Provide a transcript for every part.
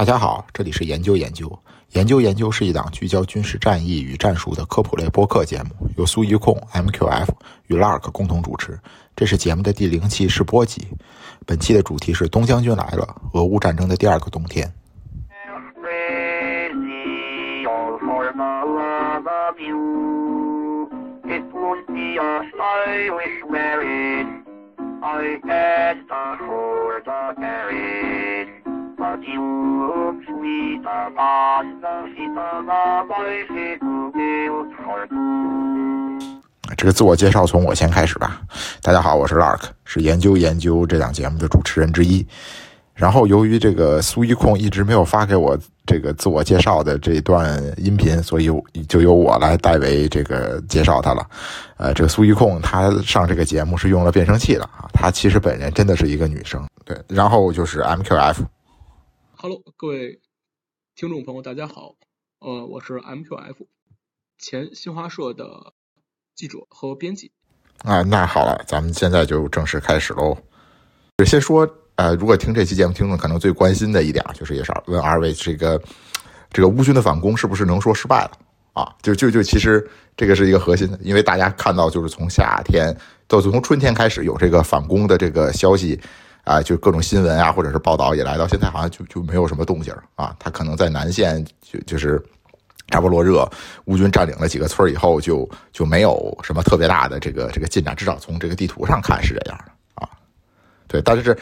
大家好，这里是研究研究。研究研究是一档聚焦军事战役与战术的科普类播客节目，由苏一控、MQF 与 Lark 共同主持。这是节目的第零期试播集。本期的主题是“东将军来了”，俄乌战争的第二个冬天。这个自我介绍从我先开始吧。大家好，我是 Lark，是研究研究这档节目的主持人之一。然后由于这个苏一控一直没有发给我这个自我介绍的这段音频，所以就由我来代为这个介绍他了。呃，这个苏一控他上这个节目是用了变声器的啊，他其实本人真的是一个女生。对，然后就是 MQF。Hello，各位听众朋友，大家好。呃，我是 MQF，前新华社的记者和编辑。啊，那好了，咱们现在就正式开始喽。先说，呃，如果听这期节目听众可能最关心的一点，就是也是问二位，这个这个乌军的反攻是不是能说失败了？啊，就就就其实这个是一个核心的，因为大家看到就是从夏天到从春天开始有这个反攻的这个消息。啊，就各种新闻啊，或者是报道以来，到现在好像就就没有什么动静啊。他可能在南线，就就是扎波罗热，乌军占领了几个村以后，就就没有什么特别大的这个这个进展。至少从这个地图上看是这样的啊。对，但是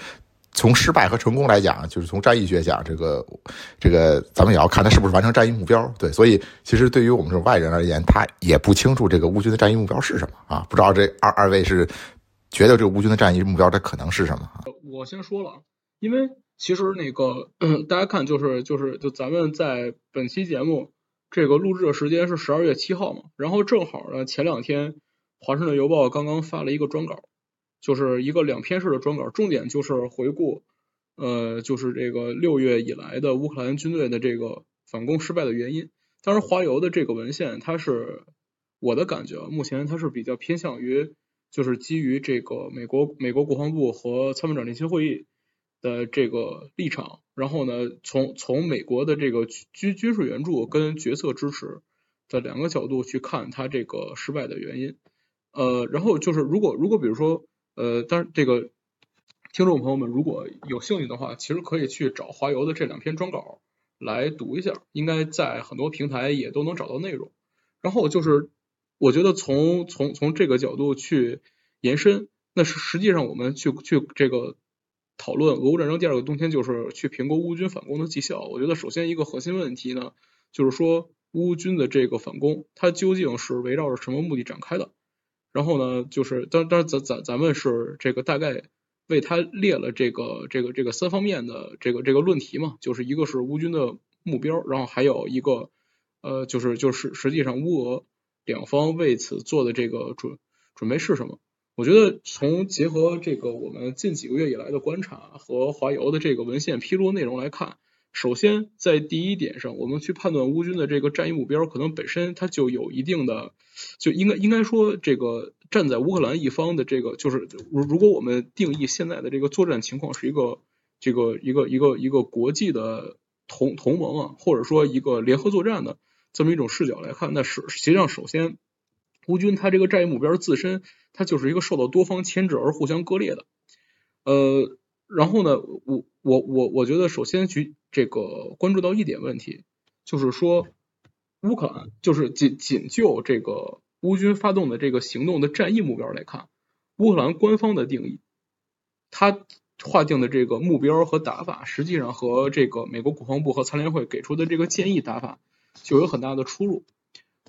从失败和成功来讲，就是从战役学讲，这个这个咱们也要看他是不是完成战役目标。对，所以其实对于我们这种外人而言，他也不清楚这个乌军的战役目标是什么啊。不知道这二二位是。觉得这个乌军的战役目标，它可能是什么？我先说了，因为其实那个 大家看，就是就是就咱们在本期节目这个录制的时间是十二月七号嘛，然后正好呢前两天华盛顿邮报刚刚发了一个专稿，就是一个两篇式的专稿，重点就是回顾呃就是这个六月以来的乌克兰军队的这个反攻失败的原因。当然华邮的这个文献，它是我的感觉，目前它是比较偏向于。就是基于这个美国美国国防部和参谋长联席会议的这个立场，然后呢，从从美国的这个军军事援助跟决策支持的两个角度去看它这个失败的原因。呃，然后就是如果如果比如说呃，当然这个听众朋友们如果有兴趣的话，其实可以去找华邮的这两篇专稿来读一下，应该在很多平台也都能找到内容。然后就是。我觉得从从从这个角度去延伸，那是实际上我们去去这个讨论俄乌战争第二个冬天，就是去评估乌军反攻的绩效。我觉得首先一个核心问题呢，就是说乌军的这个反攻，它究竟是围绕着什么目的展开的？然后呢，就是当当然咱咱咱们是这个大概为他列了这个这个这个三方面的这个这个论题嘛，就是一个是乌军的目标，然后还有一个呃就是就是实际上乌俄。两方为此做的这个准准备是什么？我觉得从结合这个我们近几个月以来的观察和华邮的这个文献披露内容来看，首先在第一点上，我们去判断乌军的这个战役目标，可能本身它就有一定的，就应该应该说这个站在乌克兰一方的这个，就是如如果我们定义现在的这个作战情况是一个这个一个一个一个国际的同同盟啊，或者说一个联合作战的。这么一种视角来看，那是实际上首先，乌军他这个战役目标自身，它就是一个受到多方牵制而互相割裂的。呃，然后呢，我我我我觉得首先去这个关注到一点问题，就是说乌克兰就是仅仅就这个乌军发动的这个行动的战役目标来看，乌克兰官方的定义，他划定的这个目标和打法，实际上和这个美国国防部和参联会给出的这个建议打法。就有很大的出入。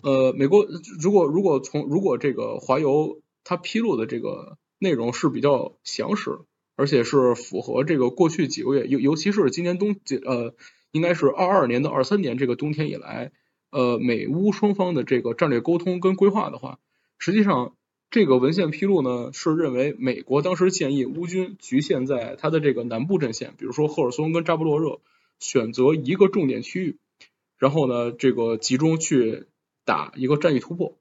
呃，美国如果如果从如果这个华邮它披露的这个内容是比较详实，而且是符合这个过去几个月，尤尤其是今年冬呃，应该是二二年到二三年这个冬天以来，呃，美乌双方的这个战略沟通跟规划的话，实际上这个文献披露呢是认为美国当时建议乌军局限在它的这个南部阵线，比如说赫尔松跟扎波罗热，选择一个重点区域。然后呢，这个集中去打一个战役突破。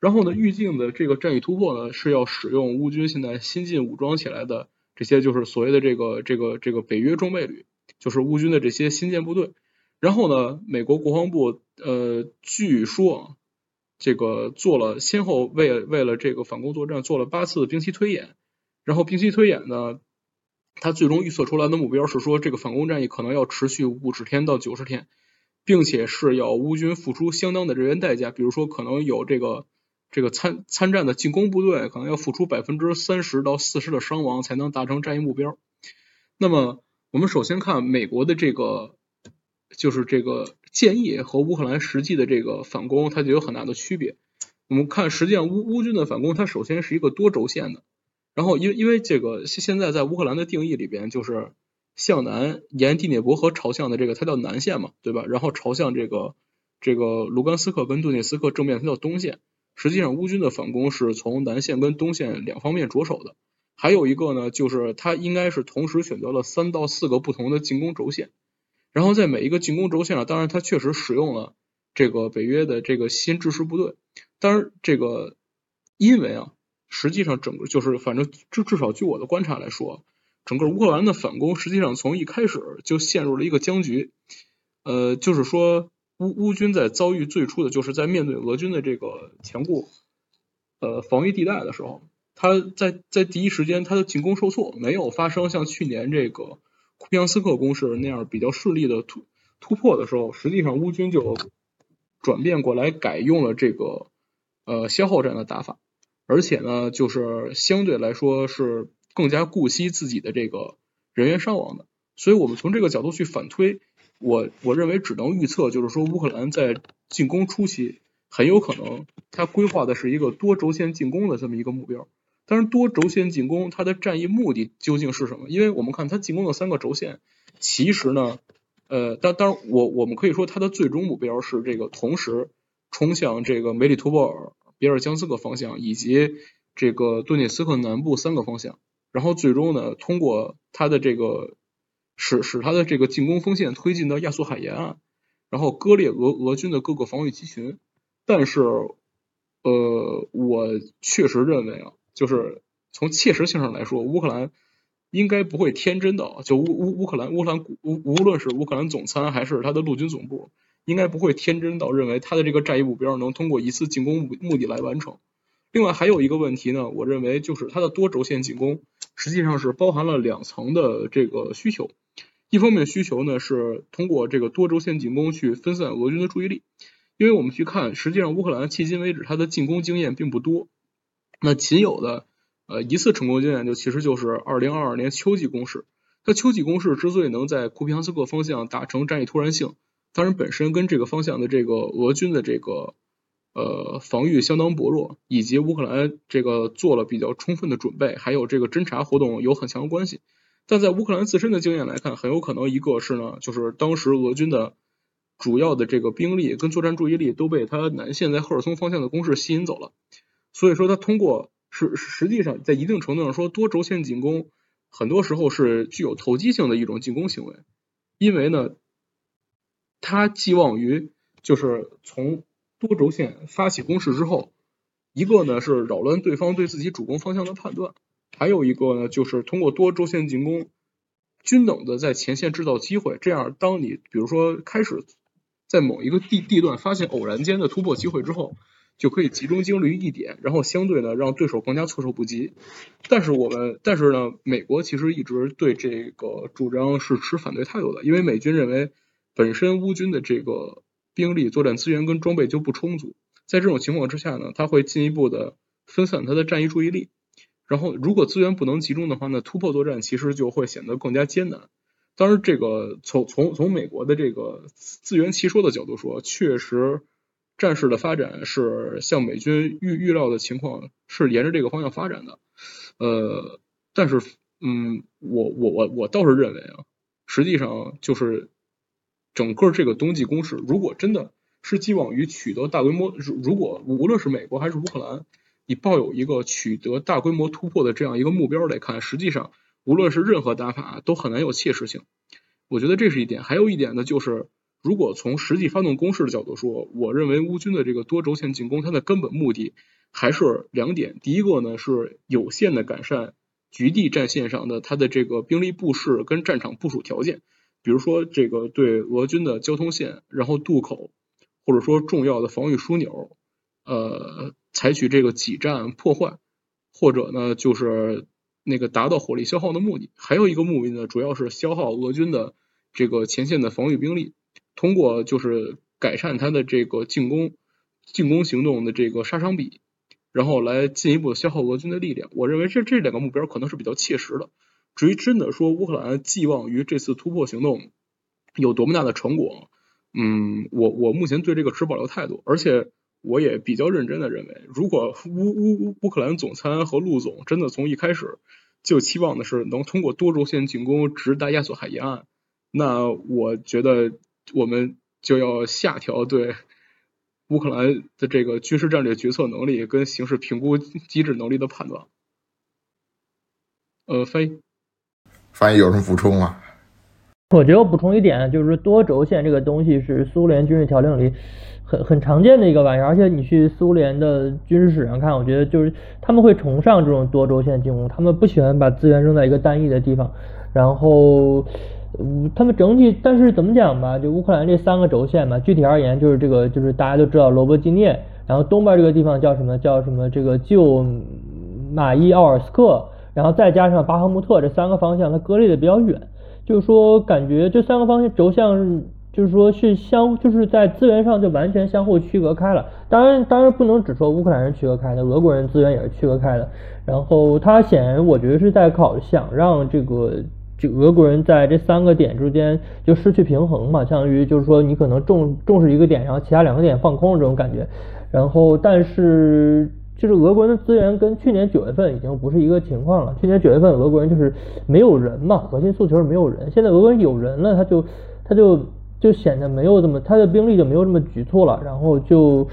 然后呢，预定的这个战役突破呢，是要使用乌军现在新进武装起来的这些，就是所谓的这个这个这个北约装备旅，就是乌军的这些新建部队。然后呢，美国国防部呃，据说这个做了先后为为了这个反攻作战做了八次兵棋推演，然后兵棋推演呢，他最终预测出来的目标是说，这个反攻战役可能要持续五十天到九十天，并且是要乌军付出相当的人员代价，比如说可能有这个这个参参战的进攻部队可能要付出百分之三十到四十的伤亡才能达成战役目标。那么我们首先看美国的这个。就是这个建议和乌克兰实际的这个反攻，它就有很大的区别。我们看，实际上乌乌军的反攻，它首先是一个多轴线的。然后，因因为这个现现在在乌克兰的定义里边，就是向南沿第聂伯河朝向的这个，它叫南线嘛，对吧？然后朝向这个这个卢甘斯克跟顿涅斯克正面，它叫东线。实际上，乌军的反攻是从南线跟东线两方面着手的。还有一个呢，就是它应该是同时选择了三到四个不同的进攻轴线。然后在每一个进攻轴线上，当然他确实使用了这个北约的这个新制式部队。当然，这个因为啊，实际上整个就是反正至至少据我的观察来说，整个乌克兰的反攻实际上从一开始就陷入了一个僵局。呃，就是说乌乌军在遭遇最初的就是在面对俄军的这个强固呃防御地带的时候，他在在第一时间他的进攻受挫，没有发生像去年这个。库皮扬斯克攻势那样比较顺利的突突破的时候，实际上乌军就转变过来改用了这个呃消耗战的打法，而且呢，就是相对来说是更加顾惜自己的这个人员伤亡的。所以我们从这个角度去反推，我我认为只能预测，就是说乌克兰在进攻初期很有可能他规划的是一个多轴线进攻的这么一个目标。但是多轴线进攻，它的战役目的究竟是什么？因为我们看它进攻的三个轴线，其实呢，呃，当当然我我们可以说它的最终目标是这个同时冲向这个梅里托波尔、别尔江斯克方向以及这个顿涅斯克南部三个方向，然后最终呢，通过他的这个使使他的这个进攻锋线推进到亚速海沿岸，然后割裂俄俄军的各个防御集群。但是，呃，我确实认为啊。就是从切实性上来说，乌克兰应该不会天真的，就乌乌乌克兰乌克兰无无论是乌克兰总参还是他的陆军总部，应该不会天真到认为他的这个战役目标能通过一次进攻目目的来完成。另外还有一个问题呢，我认为就是它的多轴线进攻实际上是包含了两层的这个需求。一方面需求呢是通过这个多轴线进攻去分散俄军的注意力，因为我们去看，实际上乌克兰迄今为止它的进攻经验并不多。那仅有的呃一次成功经验就其实就是二零二二年秋季攻势。它秋季攻势之所以能在库皮扬斯克方向达成战役突然性，当然本身跟这个方向的这个俄军的这个呃防御相当薄弱，以及乌克兰这个做了比较充分的准备，还有这个侦察活动有很强的关系。但在乌克兰自身的经验来看，很有可能一个是呢，就是当时俄军的主要的这个兵力跟作战注意力都被他南线在赫尔松方向的攻势吸引走了。所以说，他通过实实际上在一定程度上说，多轴线进攻很多时候是具有投机性的一种进攻行为，因为呢，他寄望于就是从多轴线发起攻势之后，一个呢是扰乱对方对自己主攻方向的判断，还有一个呢就是通过多轴线进攻，均等的在前线制造机会，这样当你比如说开始在某一个地地段发现偶然间的突破机会之后。就可以集中精力于一点，然后相对呢让对手更加措手不及。但是我们，但是呢，美国其实一直对这个主张是持反对态度的，因为美军认为本身乌军的这个兵力、作战资源跟装备就不充足，在这种情况之下呢，他会进一步的分散他的战役注意力。然后如果资源不能集中的话呢，突破作战其实就会显得更加艰难。当然，这个从从从美国的这个自圆其说的角度说，确实。战事的发展是像美军预预料的情况，是沿着这个方向发展的。呃，但是，嗯，我我我我倒是认为啊，实际上就是整个这个冬季攻势，如果真的是寄望于取得大规模，如如果无论是美国还是乌克兰，你抱有一个取得大规模突破的这样一个目标来看，实际上无论是任何打法都很难有切实性。我觉得这是一点，还有一点呢，就是。如果从实际发动攻势的角度说，我认为乌军的这个多轴线进攻，它的根本目的还是两点。第一个呢是有限的改善局地战线上的它的这个兵力布势跟战场部署条件。比如说这个对俄军的交通线，然后渡口，或者说重要的防御枢纽，呃，采取这个挤占破坏，或者呢就是那个达到火力消耗的目的。还有一个目的呢，主要是消耗俄军的这个前线的防御兵力，通过就是改善它的这个进攻进攻行动的这个杀伤比，然后来进一步消耗俄军的力量。我认为这这两个目标可能是比较切实的。至于真的说乌克兰寄望于这次突破行动有多么大的成果，嗯，我我目前对这个持保留态度，而且我也比较认真的认为，如果乌乌乌乌克兰总参和陆总真的从一开始就期望的是能通过多轴线进攻直达亚速海沿岸，那我觉得我们就要下调对乌克兰的这个军事战略决策能力跟形势评估机制能力的判断。呃，翻译。翻译有什么补充吗？我觉得我补充一点，就是多轴线这个东西是苏联军事条令里很很常见的一个玩意儿，而且你去苏联的军事史上看，我觉得就是他们会崇尚这种多轴线进攻，他们不喜欢把资源扔在一个单一的地方。然后，嗯他们整体，但是怎么讲吧，就乌克兰这三个轴线嘛，具体而言就是这个，就是大家都知道罗伯基涅，然后东边这个地方叫什么？叫什么？这个旧马伊奥尔斯克。然后再加上巴赫穆特这三个方向，它割裂的比较远，就是说感觉这三个方向轴向，就是说是相，就是在资源上就完全相互区隔开了。当然，当然不能只说乌克兰人区隔开的，俄国人资源也是区隔开的。然后他显然我觉得是在考想让这个这俄国人在这三个点之间就失去平衡嘛，相当于就是说你可能重重视一个点，然后其他两个点放空这种感觉。然后但是。就是俄国人的资源跟去年九月份已经不是一个情况了。去年九月份俄国人就是没有人嘛，核心诉求是没有人。现在俄国人有人了，他就他就就显得没有这么他的兵力就没有这么局促了。然后就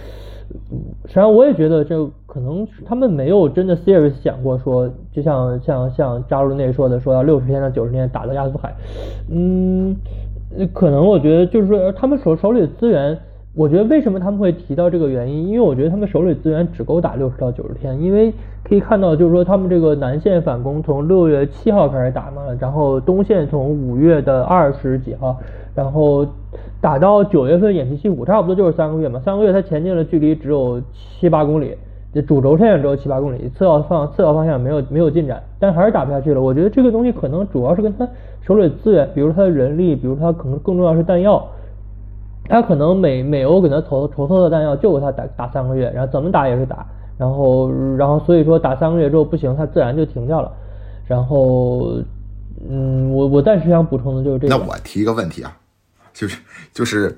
实际上我也觉得这可能他们没有真的 serious 想过说，就像像像扎卢内说的，说要六十天到九十天打到亚速海。嗯，可能我觉得就是说他们手手里的资源。我觉得为什么他们会提到这个原因？因为我觉得他们手里资源只够打六十到九十天，因为可以看到，就是说他们这个南线反攻从六月七号开始打嘛，然后东线从五月的二十几号，然后打到九月份偃旗息鼓，差不多就是三个月嘛。三个月它前进的距离只有七八公里，主轴线只有七八公里，次要方次要方向没有没有进展，但还是打不下去了。我觉得这个东西可能主要是跟他手里资源，比如他的人力，比如他可能更重要是弹药。他可能美美欧给他投筹措的弹药就给他打打三个月，然后怎么打也是打，然后然后所以说打三个月之后不行，他自然就停掉了。然后，嗯，我我暂时想补充的就是这个。那我提一个问题啊，就是就是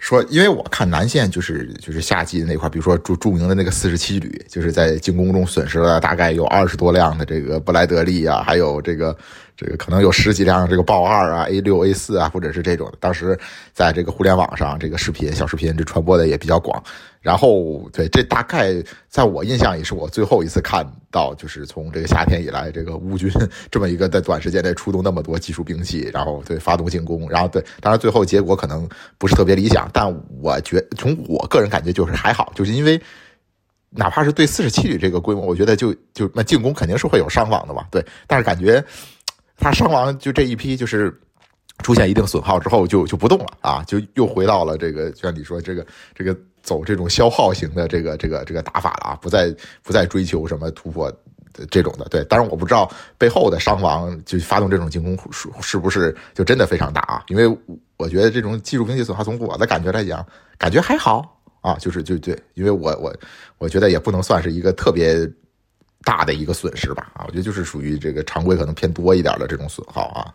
说，因为我看南线就是就是夏季的那块，比如说著著名的那个四十七旅，就是在进攻中损失了大概有二十多辆的这个布莱德利啊，还有这个。这个可能有十几辆这个豹二啊，A 六、A 四啊，或者是这种。当时在这个互联网上，这个视频、小视频这传播的也比较广。然后，对，这大概在我印象也是我最后一次看到，就是从这个夏天以来，这个乌军这么一个在短时间内出动那么多技术兵器，然后对发动进攻。然后，对，当然最后结果可能不是特别理想，但我觉从我个人感觉就是还好，就是因为哪怕是对四十七旅这个规模，我觉得就就那进攻肯定是会有伤亡的嘛，对，但是感觉。他伤亡就这一批，就是出现一定损耗之后就就不动了啊，就又回到了这个，就像你说这个这个走这种消耗型的这个这个这个打法了啊，不再不再追求什么突破这种的。对，当然我不知道背后的伤亡就发动这种进攻是是不是就真的非常大啊？因为我觉得这种技术兵器损耗从我的感觉来讲，感觉还好啊，就是就对，因为我我我觉得也不能算是一个特别。大的一个损失吧，啊，我觉得就是属于这个常规可能偏多一点的这种损耗啊。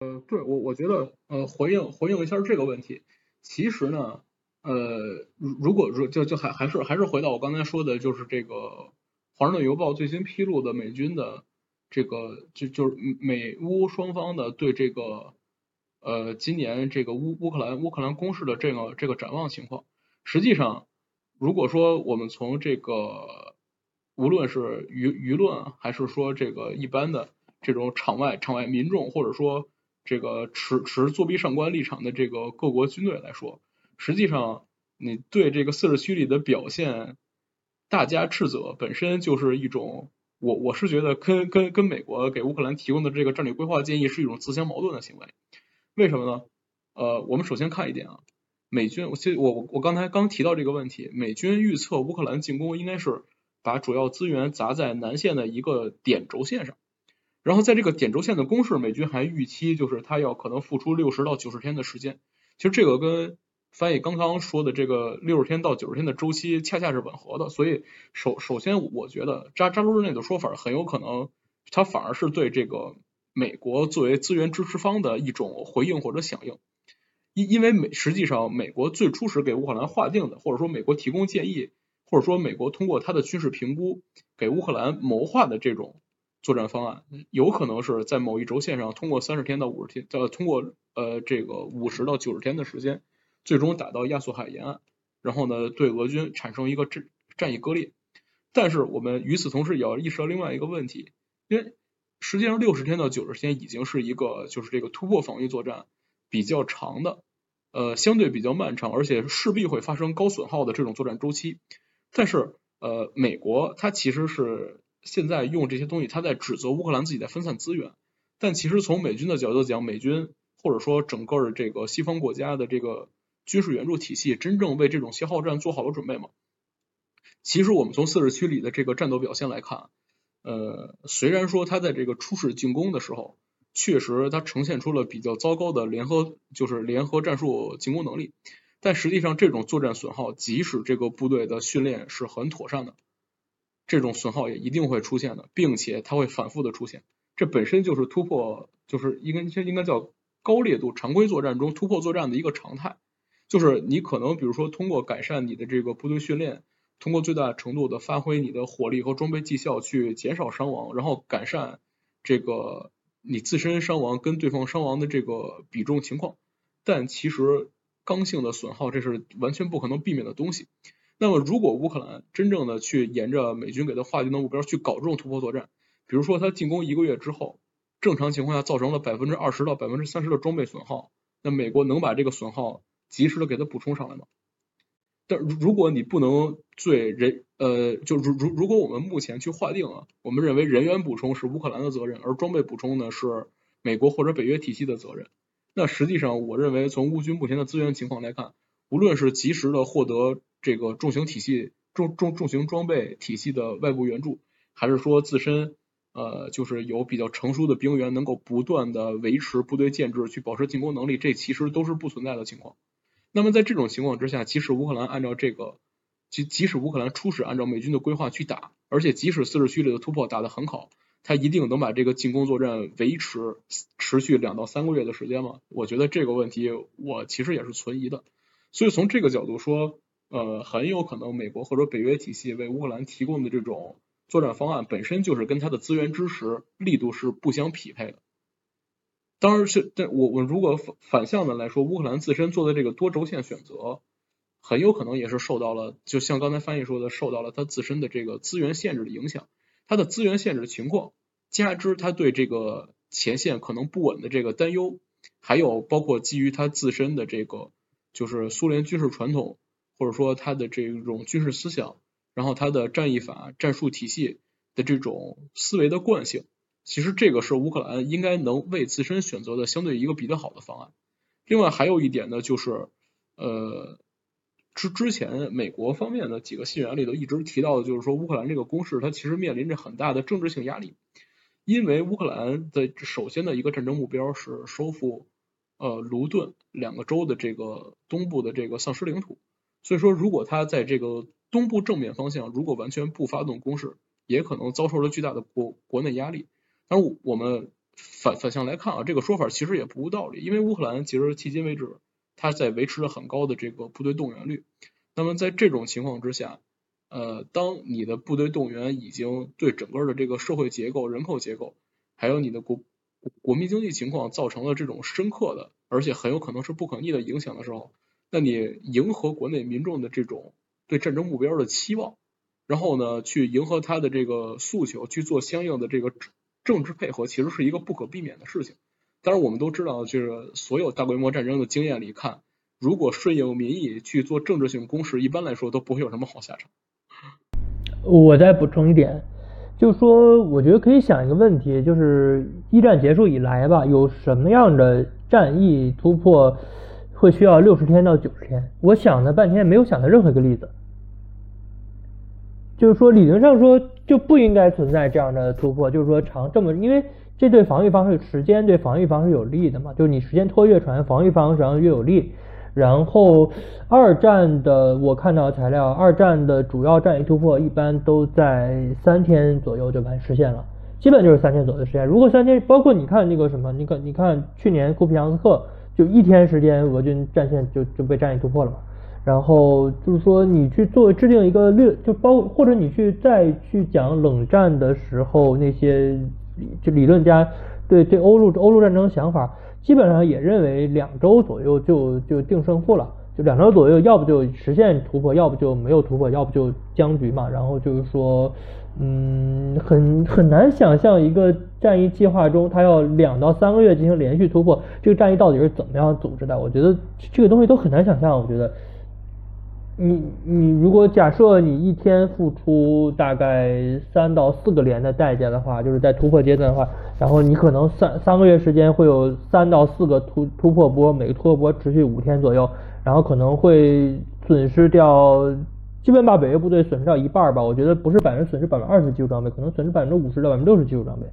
呃，对我我觉得，呃，回应回应一下这个问题，其实呢，呃，如果如就就还还是还是回到我刚才说的，就是这个《华盛顿邮报》最新披露的美军的这个就就是美乌双方的对这个呃今年这个乌乌克兰乌克兰攻势的这个这个展望情况，实际上如果说我们从这个无论是舆舆论，还是说这个一般的这种场外场外民众，或者说这个持持作弊上官立场的这个各国军队来说，实际上你对这个四十区里的表现大加斥责，本身就是一种我我是觉得跟跟跟美国给乌克兰提供的这个战略规划建议是一种自相矛盾的行为。为什么呢？呃，我们首先看一点啊，美军，我其实我我我刚才刚提到这个问题，美军预测乌克兰进攻应该是把主要资源砸在南线的一个点轴线上，然后在这个点轴线的攻势，美军还预期就是他要可能付出六十到九十天的时间，其实这个跟翻译刚刚说的这个六十天到九十天的周期恰恰是吻合的，所以首首先我觉得扎扎卢日内的说法很有可能，他反而是对这个美国作为资源支持方的一种回应或者响应。因因为美实际上美国最初时给乌克兰划定的，或者说美国提供建议，或者说美国通过他的军事评估给乌克兰谋划的这种作战方案，有可能是在某一轴线上通过三十天到五十天，呃，通过呃这个五十到九十天的时间，最终打到亚速海沿岸，然后呢对俄军产生一个战战役割裂。但是我们与此同时也要意识到另外一个问题，因为实际上六十天到九十天已经是一个就是这个突破防御作战比较长的。呃，相对比较漫长，而且势必会发生高损耗的这种作战周期。但是，呃，美国它其实是现在用这些东西，它在指责乌克兰自己在分散资源。但其实从美军的角度讲，美军或者说整个这个西方国家的这个军事援助体系，真正为这种消耗战做好了准备吗？其实我们从四十区里的这个战斗表现来看，呃，虽然说他在这个初始进攻的时候。确实，它呈现出了比较糟糕的联合，就是联合战术进攻能力。但实际上，这种作战损耗，即使这个部队的训练是很妥善的，这种损耗也一定会出现的，并且它会反复的出现。这本身就是突破，就是应该应该叫高烈度常规作战中突破作战的一个常态。就是你可能比如说通过改善你的这个部队训练，通过最大程度的发挥你的火力和装备绩效去减少伤亡，然后改善这个。你自身伤亡跟对方伤亡的这个比重情况，但其实刚性的损耗这是完全不可能避免的东西。那么如果乌克兰真正的去沿着美军给他划定的目标去搞这种突破作战，比如说他进攻一个月之后，正常情况下造成了百分之二十到百分之三十的装备损耗，那美国能把这个损耗及时的给他补充上来嘛？但如如果你不能对人呃，就如如如果我们目前去划定啊，我们认为人员补充是乌克兰的责任，而装备补充呢是美国或者北约体系的责任。那实际上，我认为从乌军目前的资源情况来看，无论是及时的获得这个重型体系重重重型装备体系的外部援助，还是说自身呃就是有比较成熟的兵员能够不断的维持部队建制去保持进攻能力，这其实都是不存在的情况。那么在这种情况之下，即使乌克兰按照这个，即即使乌克兰初始按照美军的规划去打，而且即使四十区里的突破打得很好，他一定能把这个进攻作战维持持续两到三个月的时间吗？我觉得这个问题我其实也是存疑的。所以从这个角度说，呃，很有可能美国或者北约体系为乌克兰提供的这种作战方案本身就是跟他的资源支持力度是不相匹配的。当然是，但我我如果反反向的来说，乌克兰自身做的这个多轴线选择，很有可能也是受到了，就像刚才翻译说的，受到了它自身的这个资源限制的影响。它的资源限制的情况，加之它对这个前线可能不稳的这个担忧，还有包括基于它自身的这个就是苏联军事传统，或者说它的这种军事思想，然后它的战役法、战术体系的这种思维的惯性。其实这个是乌克兰应该能为自身选择的相对一个比较好的方案。另外还有一点呢，就是呃之之前美国方面的几个信源里头一直提到的，就是说乌克兰这个攻势它其实面临着很大的政治性压力，因为乌克兰的首先的一个战争目标是收复呃卢顿两个州的这个东部的这个丧失领土，所以说如果他在这个东部正面方向如果完全不发动攻势，也可能遭受了巨大的国国内压力。但是我们反反向来看啊，这个说法其实也不无道理，因为乌克兰其实迄今为止，它在维持着很高的这个部队动员率。那么在这种情况之下，呃，当你的部队动员已经对整个的这个社会结构、人口结构，还有你的国国民经济情况造成了这种深刻的，而且很有可能是不可逆的影响的时候，那你迎合国内民众的这种对战争目标的期望，然后呢，去迎合他的这个诉求，去做相应的这个。政治配合其实是一个不可避免的事情，当然我们都知道，就是所有大规模战争的经验里看，如果顺应民意去做政治性攻势，一般来说都不会有什么好下场。我再补充一点，就是说，我觉得可以想一个问题，就是一战结束以来吧，有什么样的战役突破会需要六十天到九十天。我想了半天，没有想到任何一个例子。就是说，理论上说就不应该存在这样的突破。就是说，长这么，因为这对防御方是时间对防御方是有利的嘛？就是你时间拖越长，防御方实际上越有利。然后二战的我看到材料，二战的主要战役突破一般都在三天左右就完实现了，基本就是三天左右的时间。如果三天，包括你看那个什么，你看你看去年库皮扬斯克就一天时间，俄军战线就就被战役突破了嘛。然后就是说你去做制定一个略，就包或者你去再去讲冷战的时候那些就理论家对对欧陆欧陆战争想法。基本上也认为两周左右就就定胜负了，就两周左右，要不就实现突破，要不就没有突破，要不就僵局嘛。然后就是说，嗯，很很难想象一个战役计划中，它要两到三个月进行连续突破，这个战役到底是怎么样组织的？我觉得这个东西都很难想象。我觉得。你你如果假设你一天付出大概三到四个连的代价的话，就是在突破阶段的话，然后你可能三三个月时间会有三到四个突突破波，每个突破波持续五天左右，然后可能会损失掉，基本把北约部队损失掉一半吧。我觉得不是百分之损失百分之二十技术装备，可能损失百分之五十到百分之六十技术装备。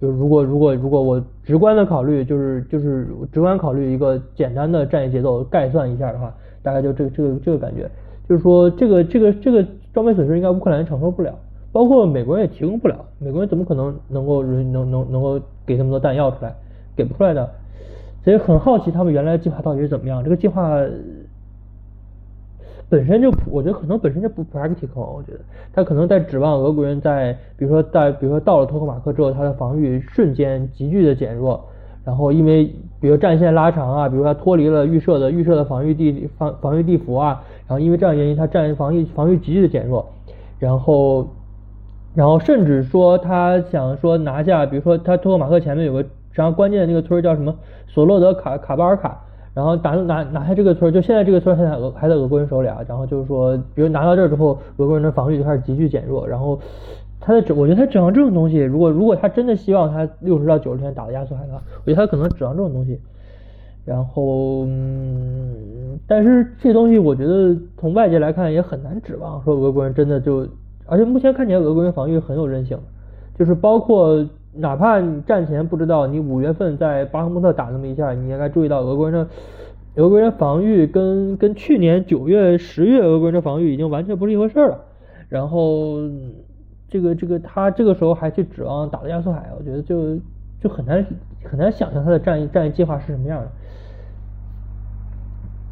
就是如果如果如果我直观的考虑，就是就是直观考虑一个简单的战役节奏概算一下的话。大概就这个这个这个感觉，就是说这个这个这个装备损失应该乌克兰承受不了，包括美国人也提供不了，美国人怎么可能能够能能能够给那么多弹药出来，给不出来的，所以很好奇他们原来计划到底是怎么样，这个计划本身就我觉得可能本身就不 practical，我觉得他可能在指望俄国人在比如说在比如说到了托克马克之后，他的防御瞬间急剧的减弱。然后因为比如战线拉长啊，比如他脱离了预设的预设的防御地防防御地符啊，然后因为这样原因，他战防御防御急剧的减弱，然后然后甚至说他想说拿下，比如说他托克马克前面有个然后关键的那个村叫什么索洛德卡卡巴尔卡，然后拿拿拿下这个村，就现在这个村现在俄还在俄国人手里啊，然后就是说，比如拿到这儿之后，俄国人的防御就开始急剧减弱，然后。他的指，我觉得他指望这种东西，如果如果他真的希望他六十到九十天打到亚速海的话，我觉得他可能指望这种东西。然后，嗯，但是这东西我觉得从外界来看也很难指望说俄国人真的就，而且目前看起来俄国人防御很有韧性，就是包括哪怕你战前不知道，你五月份在巴赫穆特打那么一下，你应该注意到俄国人的俄国人防御跟跟去年九月十月俄国人的防御已经完全不是一回事了。然后。这个这个他这个时候还去指望打到亚速海，我觉得就就很难很难想象他的战役战役计划是什么样的。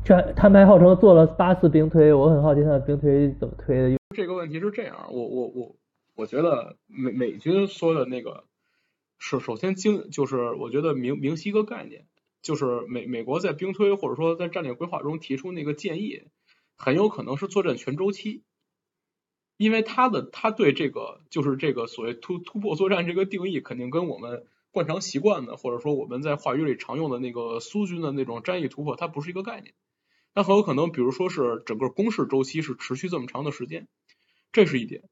这他们还号称做了八次兵推，我很好奇他的兵推怎么推的。这个问题是这样，我我我我觉得美美军说的那个是首先经就是我觉得明明晰一个概念，就是美美国在兵推或者说在战略规划中提出那个建议，很有可能是作战全周期。因为他的他对这个就是这个所谓突突破作战这个定义，肯定跟我们惯常习惯的，或者说我们在话语里常用的那个苏军的那种战役突破，它不是一个概念。那很有可能，比如说是整个攻势周期是持续这么长的时间，这是一点。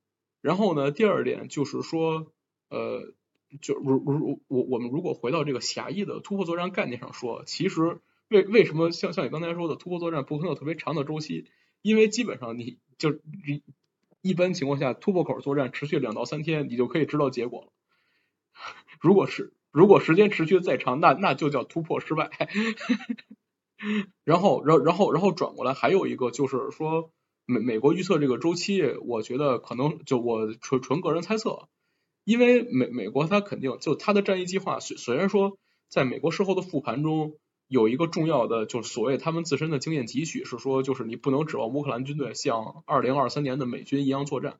然后呢，第二点就是说，呃，就如如我我们如果回到这个狭义的突破作战概念上说，其实为为什么像像你刚才说的突破作战不会有特别长的周期？因为基本上你就你。一般情况下，突破口作战持续两到三天，你就可以知道结果了。如果是如果时间持续的再长，那那就叫突破失败。然后，然然后然后转过来，还有一个就是说，美美国预测这个周期，我觉得可能就我纯纯个人猜测，因为美美国它肯定就它的战役计划，虽虽然说在美国事后的复盘中。有一个重要的，就是所谓他们自身的经验汲取，是说，就是你不能指望乌克兰军队像二零二三年的美军一样作战。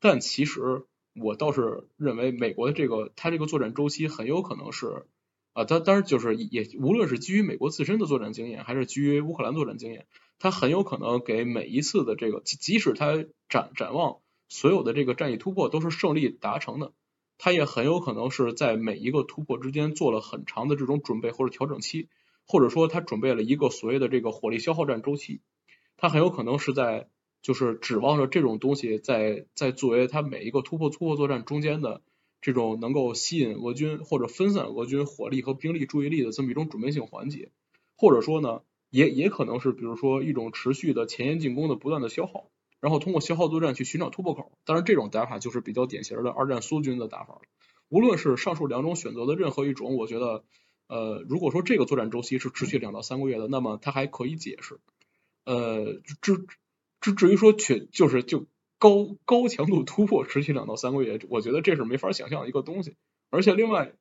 但其实我倒是认为，美国的这个他这个作战周期很有可能是，啊，当当然就是也无论是基于美国自身的作战经验，还是基于乌克兰作战经验，他很有可能给每一次的这个，即使他展展望所有的这个战役突破都是胜利达成的，他也很有可能是在每一个突破之间做了很长的这种准备或者调整期。或者说他准备了一个所谓的这个火力消耗战周期，他很有可能是在就是指望着这种东西在在作为他每一个突破突破作战中间的这种能够吸引俄军或者分散俄军火力和兵力注意力的这么一种准备性环节，或者说呢，也也可能是比如说一种持续的前沿进攻的不断的消耗，然后通过消耗作战去寻找突破口。当然，这种打法就是比较典型的二战苏军的打法。无论是上述两种选择的任何一种，我觉得，呃，如果说这个作战周期是持续两到三个月的，那么它还可以解释。呃，至至至于说全就是就高高强度突破持续两到三个月，我觉得这是没法想象的一个东西。而且另外，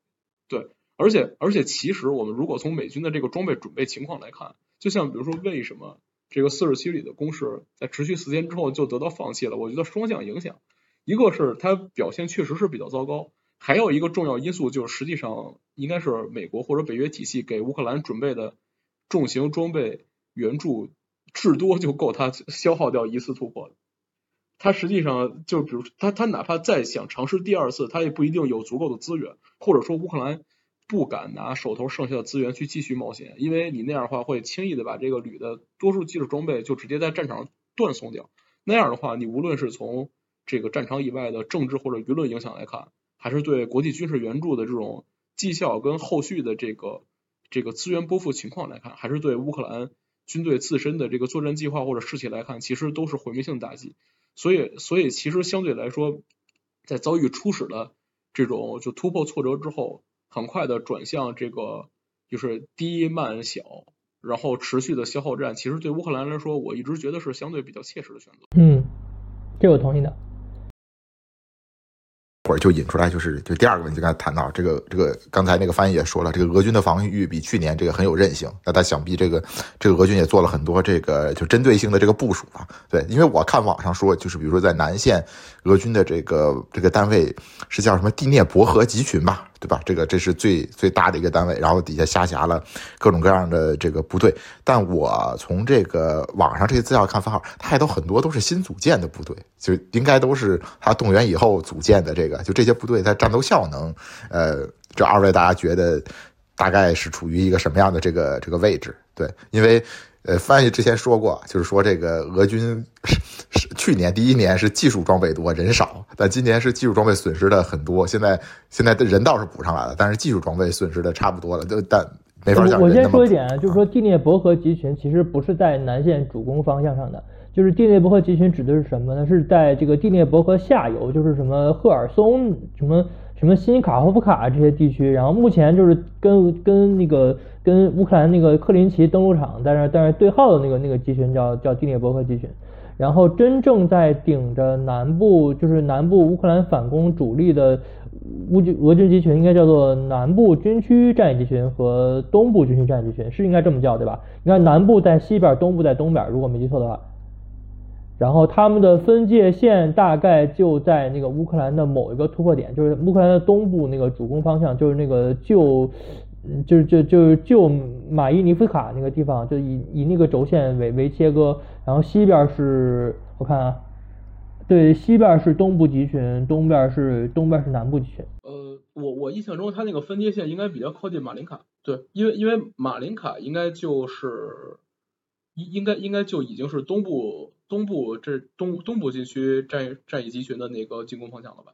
对，而且而且其实我们如果从美军的这个装备准备情况来看，就像比如说为什么这个四十七旅的攻势在持续四天之后就得到放弃了？我觉得双向影响，一个是它表现确实是比较糟糕，还有一个重要因素就是实际上应该是美国或者北约体系给乌克兰准备的重型装备援助。至多就够他消耗掉一次突破的，他实际上就比如他他哪怕再想尝试第二次，他也不一定有足够的资源，或者说乌克兰不敢拿手头剩下的资源去继续冒险，因为你那样的话会轻易的把这个旅的多数技术装备就直接在战场上断送掉，那样的话你无论是从这个战场以外的政治或者舆论影响来看，还是对国际军事援助的这种绩效跟后续的这个这个资源拨付情况来看，还是对乌克兰。军队自身的这个作战计划或者士气来看，其实都是毁灭性打击。所以，所以其实相对来说，在遭遇初始的这种就突破挫折之后，很快的转向这个就是低慢小，然后持续的消耗战，其实对乌克兰来说，我一直觉得是相对比较切实的选择。嗯，这我同意的。会儿就引出来，就是就第二个问题，刚才谈到这个这个，刚才那个翻译也说了，这个俄军的防御比去年这个很有韧性。那他想必这个这个俄军也做了很多这个就针对性的这个部署啊。对，因为我看网上说，就是比如说在南线，俄军的这个这个单位是叫什么第涅伯河集群吧。对吧？这个这是最最大的一个单位，然后底下下辖了各种各样的这个部队。但我从这个网上这些资料看，番号它也都很多都是新组建的部队，就应该都是他动员以后组建的。这个就这些部队，它战斗效能，呃，这二位大家觉得大概是处于一个什么样的这个这个位置？对，因为。呃，翻译之前说过，就是说这个俄军是是去年第一年是技术装备多人少，但今年是技术装备损失的很多。现在现在的人倒是补上来了，但是技术装备损失的差不多了。就但没法讲。我先说一点，就是说第聂伯河集群其实不是在南线主攻方向上的，就是第聂伯河集群指的是什么呢？是在这个第聂伯河下游，就是什么赫尔松什么。什么新卡霍夫卡这些地区，然后目前就是跟跟那个跟乌克兰那个克林奇登陆场在那在那对号的那个那个集群叫叫第聂伯河集群，然后真正在顶着南部就是南部乌克兰反攻主力的乌军俄军集群应该叫做南部军区战役集群和东部军区战役集群是应该这么叫对吧？你看南部在西边，东部在东边，如果没记错的话。然后他们的分界线大概就在那个乌克兰的某一个突破点，就是乌克兰的东部那个主攻方向，就是那个旧，就是就就是旧马伊尼夫卡那个地方，就以以那个轴线为为切割。然后西边是，我看啊，对，西边是东部集群，东边是东边是南部集群。呃，我我印象中他那个分界线应该比较靠近马林卡，对，因为因为马林卡应该就是应应该应该就已经是东部。东部这东东部地区战战役集群的那个进攻方向了吧？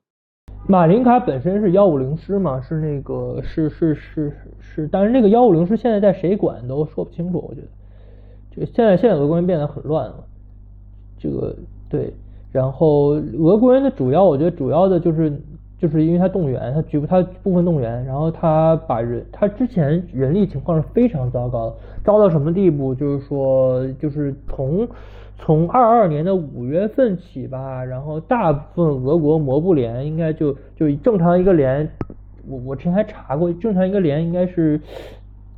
马林卡本身是幺五零师嘛，是那个是是是是，但是那个幺五零师现在在谁管都说不清楚，我觉得，就现在现在俄国人变得很乱了，这个对，然后俄国人的主要我觉得主要的就是。就是因为他动员，他局部他部分动员，然后他把人，他之前人力情况是非常糟糕的，糟到什么地步？就是说，就是从从二二年的五月份起吧，然后大部分俄国摩步连应该就就正常一个连，我我之前还查过，正常一个连应该是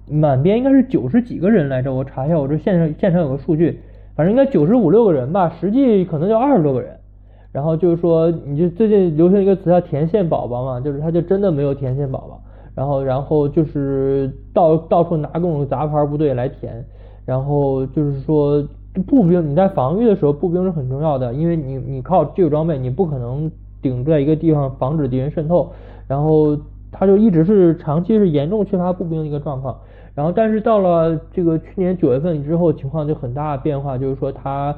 满编应该是九十几个人来着，我查一下，我这现场现场有个数据，反正应该九十五六个人吧，实际可能就二十多个人。然后就是说，你就最近流行一个词叫“填线宝宝”嘛，就是他就真的没有填线宝宝，然后然后就是到到处拿各种杂牌部队来填，然后就是说步兵你在防御的时候，步兵是很重要的，因为你你靠这个装备，你不可能顶在一个地方防止敌人渗透，然后他就一直是长期是严重缺乏步兵的一个状况，然后，但是到了这个去年九月份之后，情况就很大的变化，就是说他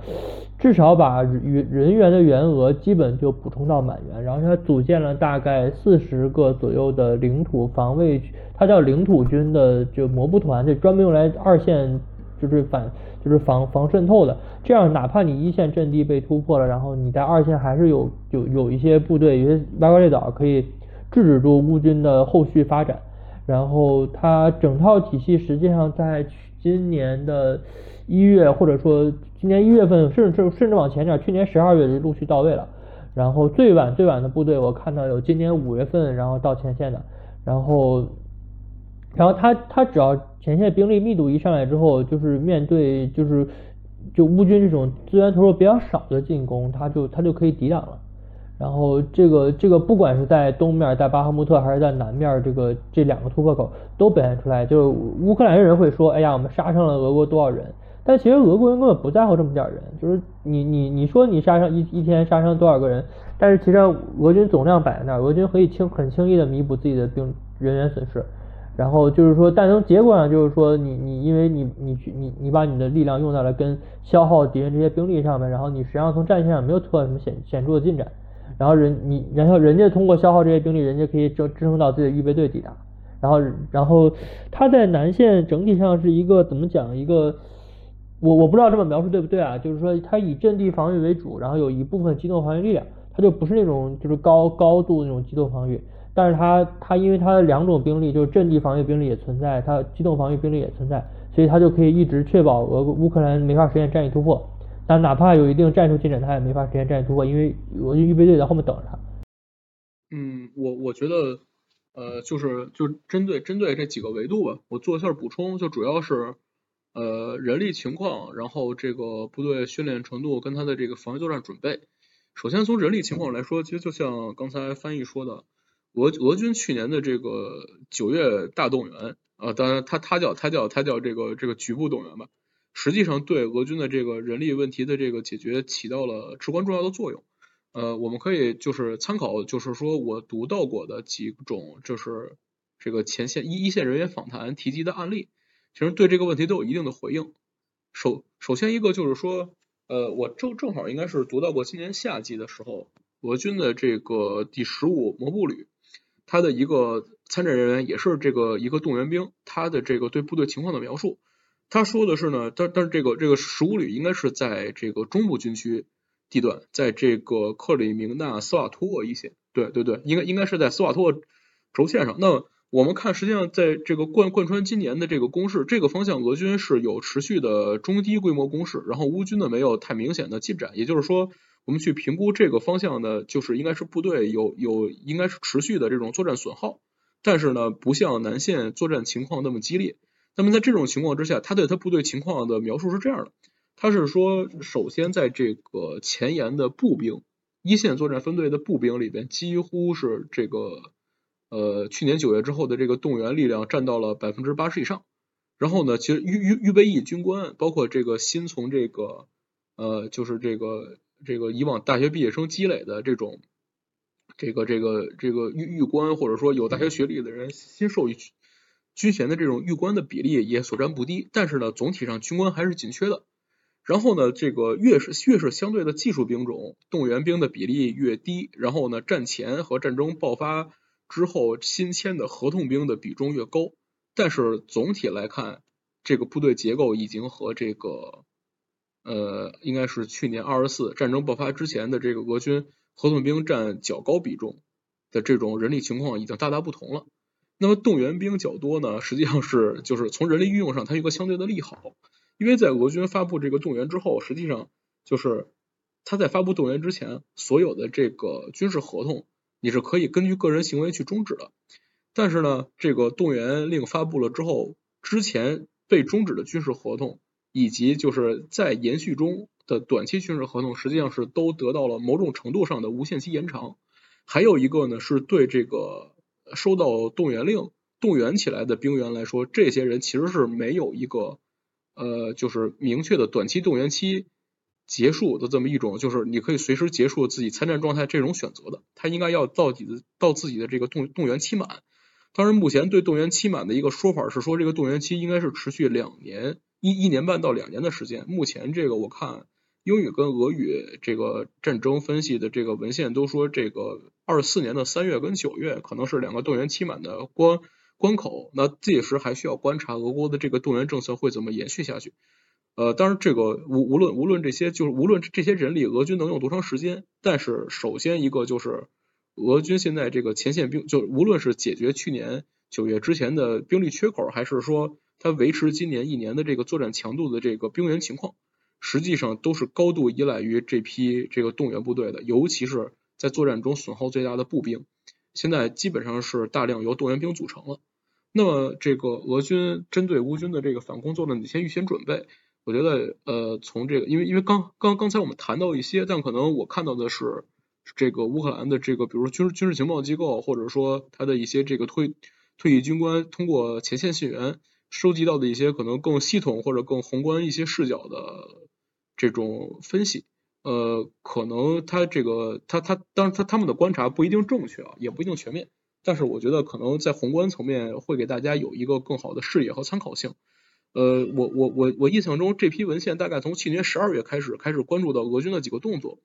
至少把人人员的员额基本就补充到满员，然后他组建了大概四十个左右的领土防卫，他叫领土军的就摩步团，就专门用来二线就是反就是防防渗透的，这样哪怕你一线阵地被突破了，然后你在二线还是有有有一些部队，有些八卦列岛可以制止住乌军的后续发展。然后它整套体系实际上在今年的一月，或者说今年一月份，甚至甚至往前点，去年十二月就陆续到位了。然后最晚最晚的部队，我看到有今年五月份然后到前线的。然后，然后他他只要前线兵力密度一上来之后，就是面对就是就乌军这种资源投入比较少的进攻，他就他就可以抵挡了。然后这个这个不管是在东面，在巴赫穆特还是在南面，这个这两个突破口都表现出来。就是乌克兰人会说，哎呀，我们杀伤了俄国多少人？但其实俄国人根本不在乎这么点人。就是你你你说你杀伤一一天杀伤多少个人？但是其实俄军总量摆在那儿，俄军可以轻很轻易的弥补自己的兵人员损失。然后就是说，但从结果上就是说，你你因为你你去你你把你的力量用在了跟消耗敌人这些兵力上面，然后你实际上从战线上没有拖什么显显著的进展。然后人你然后人家通过消耗这些兵力，人家可以支支撑到自己的预备队抵达。然后然后他在南线整体上是一个怎么讲一个，我我不知道这么描述对不对啊？就是说他以阵地防御为主，然后有一部分机动防御力量，他就不是那种就是高高度那种机动防御，但是他他因为他的两种兵力就是阵地防御兵力也存在，他机动防御兵力也存在，所以他就可以一直确保俄乌克兰没法实现战役突破。但哪怕有一定战术进展，他也没法实现战役突破，因为我预备队在后面等着他。嗯，我我觉得，呃，就是就针对针对这几个维度吧，我做一下补充，就主要是呃人力情况，然后这个部队训练程度跟他的这个防御作战准备。首先从人力情况来说，其实就像刚才翻译说的，俄俄军去年的这个九月大动员啊，当然他他叫他叫他叫这个这个局部动员吧。实际上对俄军的这个人力问题的这个解决起到了至关重要的作用。呃，我们可以就是参考，就是说我读到过的几种，就是这个前线一一线人员访谈提及的案例，其实对这个问题都有一定的回应。首首先一个就是说，呃，我正正好应该是读到过今年夏季的时候，俄军的这个第十五摩步旅，他的一个参战人员也是这个一个动员兵，他的这个对部队情况的描述。他说的是呢，但但是这个这个十五旅应该是在这个中部军区地段，在这个克里明纳斯瓦托沃一线，对对对，应该应该是在斯瓦托沃轴线上。那我们看，实际上在这个贯贯穿今年的这个攻势，这个方向俄军是有持续的中低规模攻势，然后乌军呢没有太明显的进展。也就是说，我们去评估这个方向呢，就是应该是部队有有应该是持续的这种作战损耗，但是呢，不像南线作战情况那么激烈。那么在这种情况之下，他对他部队情况的描述是这样的：他是说，首先在这个前沿的步兵一线作战分队的步兵里边，几乎是这个呃去年九月之后的这个动员力量占到了百分之八十以上。然后呢，其实预预预备役军官，包括这个新从这个呃就是这个这个以往大学毕业生积累的这种这个这个这个玉玉官，或者说有大学学历的人，新授予。军衔的这种玉官的比例也所占不低，但是呢，总体上军官还是紧缺的。然后呢，这个越是越是相对的技术兵种，动员兵的比例越低。然后呢，战前和战争爆发之后新签的合同兵的比重越高。但是总体来看，这个部队结构已经和这个呃，应该是去年二十四战争爆发之前的这个俄军合同兵占较高比重的这种人力情况已经大大不同了。那么动员兵较多呢，实际上是就是从人力运用上，它有个相对的利好，因为在俄军发布这个动员之后，实际上就是他在发布动员之前，所有的这个军事合同你是可以根据个人行为去终止的。但是呢，这个动员令发布了之后，之前被终止的军事合同，以及就是在延续中的短期军事合同，实际上是都得到了某种程度上的无限期延长。还有一个呢，是对这个。收到动员令、动员起来的兵员来说，这些人其实是没有一个呃，就是明确的短期动员期结束的这么一种，就是你可以随时结束自己参战状态这种选择的。他应该要到底的到自己的这个动动员期满。当然，目前对动员期满的一个说法是说，这个动员期应该是持续两年一一年半到两年的时间。目前这个我看英语跟俄语这个战争分析的这个文献都说，这个二四年的三月跟九月可能是两个动员期满的关关口。那届时还需要观察俄国的这个动员政策会怎么延续下去。呃，当然这个无无论无论这些就是无论这些人力俄军能用多长时间，但是首先一个就是。俄军现在这个前线兵，就无论是解决去年九月之前的兵力缺口，还是说它维持今年一年的这个作战强度的这个兵员情况，实际上都是高度依赖于这批这个动员部队的，尤其是在作战中损耗最大的步兵，现在基本上是大量由动员兵组成了。那么这个俄军针对乌军的这个反攻做了哪些预先准备？我觉得呃，从这个因为因为刚刚刚才我们谈到一些，但可能我看到的是。这个乌克兰的这个，比如说军军事情报机构，或者说他的一些这个退退役军官，通过前线信源收集到的一些可能更系统或者更宏观一些视角的这种分析，呃，可能他这个他他当然他他们的观察不一定正确啊，也不一定全面，但是我觉得可能在宏观层面会给大家有一个更好的视野和参考性。呃，我我我我印象中这批文献大概从去年十二月开始开始关注到俄军的几个动作。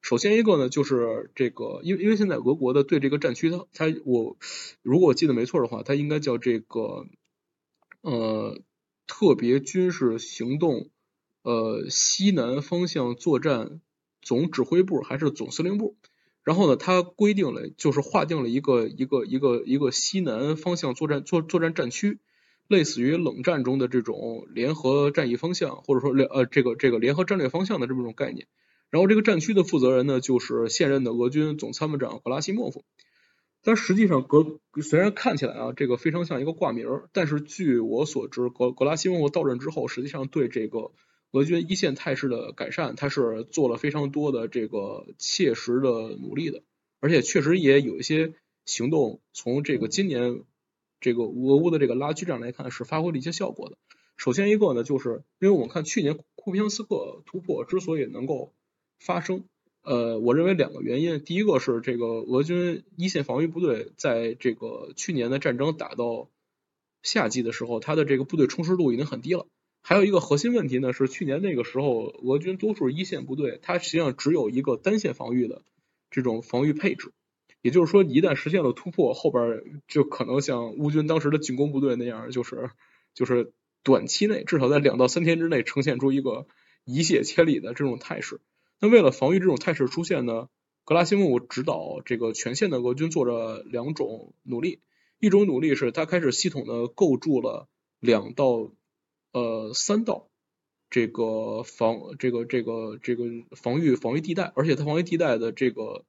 首先一个呢，就是这个，因为因为现在俄国的对这个战区，它它我如果我记得没错的话，它应该叫这个呃特别军事行动呃西南方向作战总指挥部还是总司令部，然后呢，它规定了就是划定了一个一个一个一个西南方向作战作作战战区，类似于冷战中的这种联合战役方向，或者说联呃这个这个联合战略方向的这么一种概念。然后这个战区的负责人呢，就是现任的俄军总参谋长格拉西莫夫。但实际上，格虽然看起来啊，这个非常像一个挂名，但是据我所知，格格拉西莫夫到任之后，实际上对这个俄军一线态势的改善，他是做了非常多的这个切实的努力的，而且确实也有一些行动，从这个今年这个俄乌的这个拉锯战来看，是发挥了一些效果的。首先一个呢，就是因为我们看去年库皮扬斯克突破之所以能够发生，呃，我认为两个原因，第一个是这个俄军一线防御部队在这个去年的战争打到夏季的时候，他的这个部队充实度已经很低了。还有一个核心问题呢，是去年那个时候俄军多数一线部队，它实际上只有一个单线防御的这种防御配置，也就是说，一旦实现了突破，后边就可能像乌军当时的进攻部队那样，就是就是短期内至少在两到三天之内呈现出一个一泻千里的这种态势。那为了防御这种态势出现呢，格拉西姆指导这个全线的俄军做着两种努力，一种努力是他开始系统的构筑了两道呃三道这个防这个这个这个防御防御地带，而且他防御地带的这个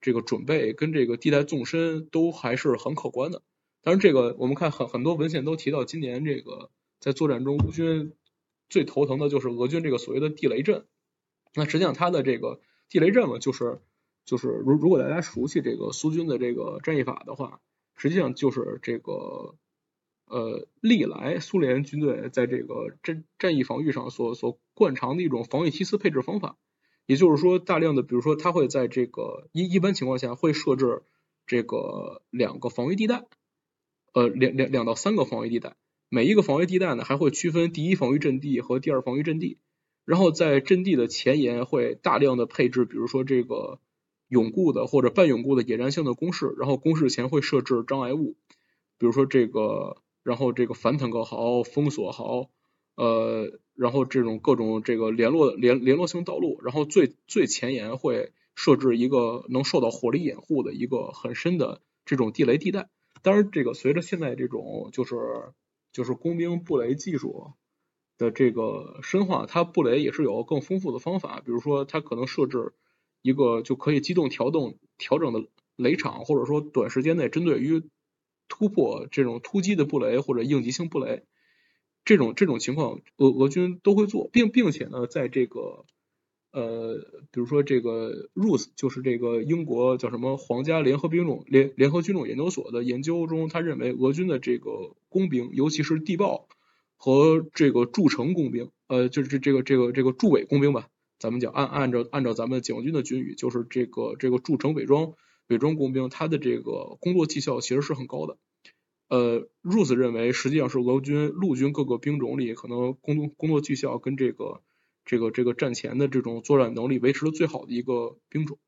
这个准备跟这个地带纵深都还是很可观的。当然，这个我们看很很多文献都提到，今年这个在作战中乌军最头疼的就是俄军这个所谓的地雷阵。那实际上，它的这个地雷阵嘛，就是就是如如果大家熟悉这个苏军的这个战役法的话，实际上就是这个呃历来苏联军队在这个战战役防御上所所惯常的一种防御梯次配置方法。也就是说，大量的比如说，它会在这个一一般情况下会设置这个两个防御地带，呃两两两到三个防御地带，每一个防御地带呢还会区分第一防御阵地和第二防御阵地。然后在阵地的前沿会大量的配置，比如说这个永固的或者半永固的野战性的工事，然后工事前会设置障碍物，比如说这个，然后这个反坦克壕、封锁壕，呃，然后这种各种这个联络联联络性道路，然后最最前沿会设置一个能受到火力掩护的一个很深的这种地雷地带。当然，这个随着现在这种就是就是工兵布雷技术。的这个深化，它布雷也是有更丰富的方法，比如说它可能设置一个就可以机动调动调整的雷场，或者说短时间内针对于突破这种突击的布雷或者应急性布雷，这种这种情况俄俄军都会做，并并且呢，在这个呃，比如说这个 RUS 就是这个英国叫什么皇家联合兵种联联合军种研究所的研究中，他认为俄军的这个工兵，尤其是地爆。和这个筑城工兵，呃，就是这这个这个这个驻伪工兵吧，咱们讲按按照按照咱们解放军的军语，就是这个这个筑城伪装伪装工兵，他的这个工作绩效其实是很高的。呃，Rose 认为实际上是俄军陆军各个兵种里可能工作工作绩效跟这个这个这个战前的这种作战能力维持的最好的一个兵种。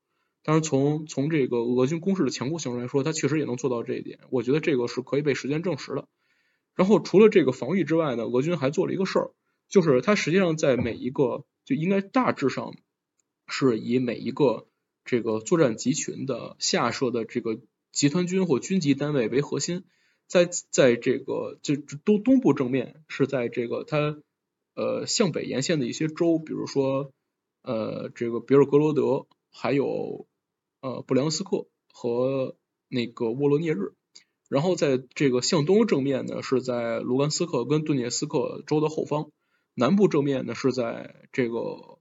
当然，从从这个俄军攻势的强固性来说，它确实也能做到这一点。我觉得这个是可以被时间证实的。然后除了这个防御之外呢，俄军还做了一个事儿，就是它实际上在每一个就应该大致上是以每一个这个作战集群的下设的这个集团军或军级单位为核心，在在这个就东东部正面是在这个它呃向北沿线的一些州，比如说呃这个别尔格罗德，还有呃布良斯克和那个沃罗涅日。然后在这个向东正面呢，是在卢甘斯克跟顿涅斯克州的后方；南部正面呢，是在这个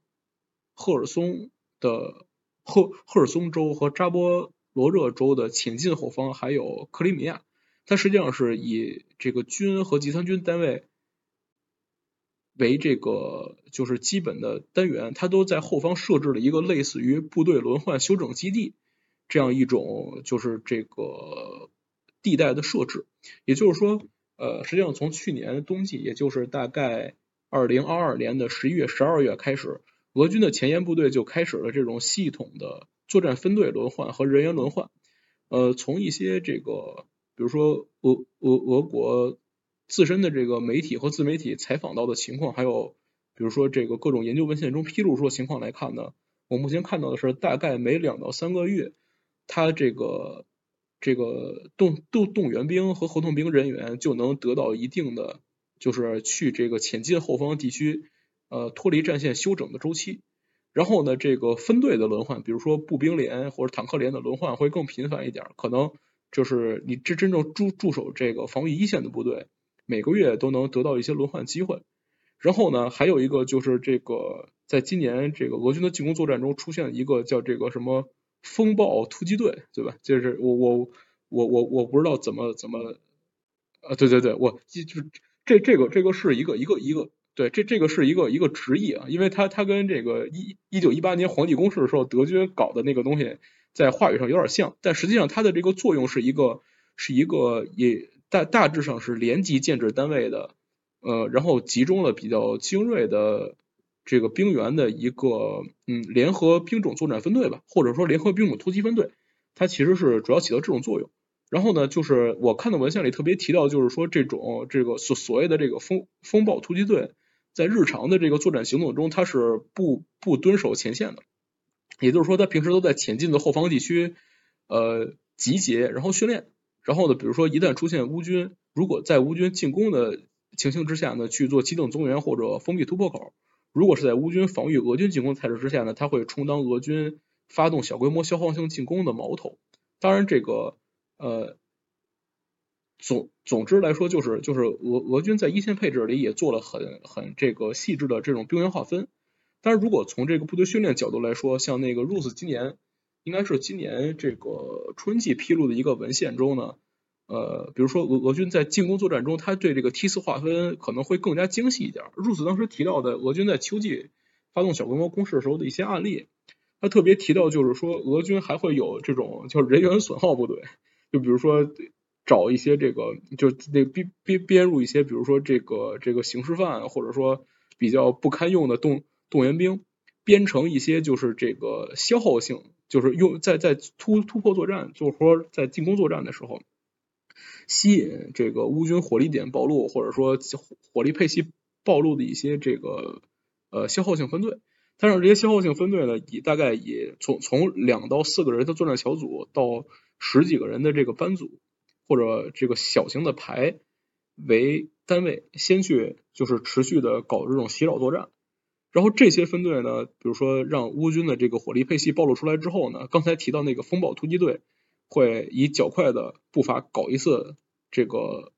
赫尔松的赫赫尔松州和扎波罗热州的前进后方，还有克里米亚。它实际上是以这个军和集团军单位为这个就是基本的单元，它都在后方设置了一个类似于部队轮换休整基地这样一种就是这个。地带的设置，也就是说，呃，实际上从去年冬季，也就是大概二零二二年的十一月、十二月开始，俄军的前沿部队就开始了这种系统的作战分队轮换和人员轮换。呃，从一些这个，比如说俄俄俄国自身的这个媒体和自媒体采访到的情况，还有比如说这个各种研究文献中披露出的情况来看呢，我目前看到的是，大概每两到三个月，它这个。这个动动动员兵和合同兵人员就能得到一定的，就是去这个前进后方地区，呃，脱离战线休整的周期。然后呢，这个分队的轮换，比如说步兵连或者坦克连的轮换会更频繁一点，可能就是你真真正驻驻守这个防御一线的部队，每个月都能得到一些轮换机会。然后呢，还有一个就是这个，在今年这个俄军的进攻作战中出现一个叫这个什么。风暴突击队，对吧？就是我我我我我不知道怎么怎么，啊，对对对，我就这这个这个是一个一个一个，对，这这个是一个一个直译啊，因为它它跟这个一一九一八年皇帝攻势的时候德军搞的那个东西在话语上有点像，但实际上它的这个作用是一个是一个也大大致上是连级建制单位的，呃，然后集中了比较精锐的。这个兵员的一个嗯联合兵种作战分队吧，或者说联合兵种突击分队，它其实是主要起到这种作用。然后呢，就是我看的文献里特别提到，就是说这种这个所所谓的这个风风暴突击队，在日常的这个作战行动中，它是不不蹲守前线的，也就是说，他平时都在前进的后方地区呃集结，然后训练。然后呢，比如说一旦出现乌军，如果在乌军进攻的情形之下呢，去做机动增援或者封闭突破口。如果是在乌军防御俄军进攻态势之下呢，它会充当俄军发动小规模消耗性进攻的矛头。当然，这个呃总总之来说，就是就是俄俄军在一线配置里也做了很很这个细致的这种兵员划分。但是如果从这个部队训练角度来说，像那个 Rose 今年应该是今年这个春季披露的一个文献中呢。呃，比如说俄俄军在进攻作战中，他对这个梯次划分可能会更加精细一点。入此当时提到的俄军在秋季发动小规模攻势时候的一些案例，他特别提到就是说，俄军还会有这种叫人员损耗部队，就比如说找一些这个就那编编编入一些，比如说这个这个刑事犯或者说比较不堪用的动动员兵，编成一些就是这个消耗性，就是用在在突突破作战，就是说在进攻作战的时候。吸引这个乌军火力点暴露，或者说火力配系暴露的一些这个呃消耗性分队，但是这些消耗性分队呢，以大概以从从两到四个人的作战小组到十几个人的这个班组或者这个小型的排为单位，先去就是持续的搞这种袭扰作战，然后这些分队呢，比如说让乌军的这个火力配系暴露出来之后呢，刚才提到那个风暴突击队。会以较快的步伐搞一次这个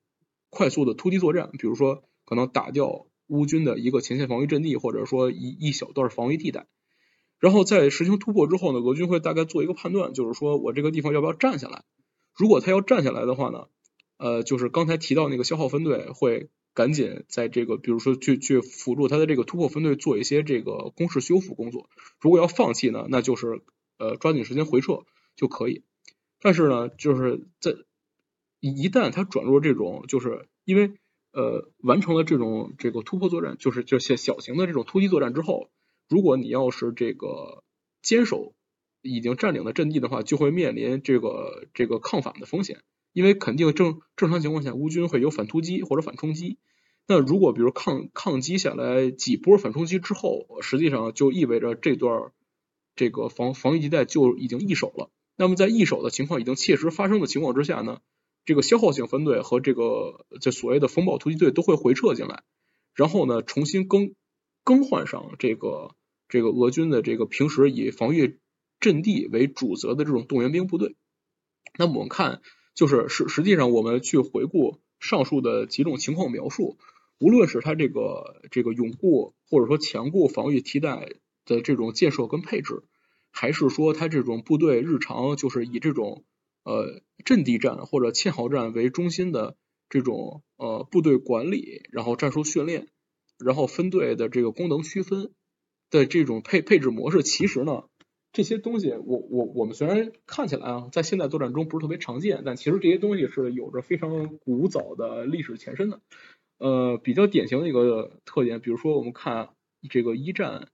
快速的突击作战，比如说可能打掉乌军的一个前线防御阵地，或者说一一小段防御地带，然后在实行突破之后呢，俄军会大概做一个判断，就是说我这个地方要不要站下来？如果他要站下来的话呢，呃，就是刚才提到那个消耗分队会赶紧在这个，比如说去去辅助他的这个突破分队做一些这个攻势修复工作。如果要放弃呢，那就是呃抓紧时间回撤就可以。但是呢，就是在一旦他转入这种，就是因为呃完成了这种这个突破作战，就是这些小型的这种突击作战之后，如果你要是这个坚守已经占领的阵地的话，就会面临这个这个抗反的风险，因为肯定正正常情况下，乌军会有反突击或者反冲击。那如果比如抗抗击下来几波反冲击之后，实际上就意味着这段这个防防御地带就已经易手了。那么在易手的情况已经切实发生的情况之下呢，这个消耗性分队和这个这所谓的风暴突击队都会回撤进来，然后呢重新更更换上这个这个俄军的这个平时以防御阵地为主责的这种动员兵部队。那么我们看，就是实实际上我们去回顾上述的几种情况描述。无论是他这个这个永固或者说强固防御替代的这种建设跟配置，还是说他这种部队日常就是以这种呃阵地战或者堑壕战为中心的这种呃部队管理，然后战术训练，然后分队的这个功能区分的这种配配置模式，其实呢这些东西我我我们虽然看起来啊在现代作战中不是特别常见，但其实这些东西是有着非常古早的历史前身的。呃，比较典型的一个特点，比如说我们看这个一战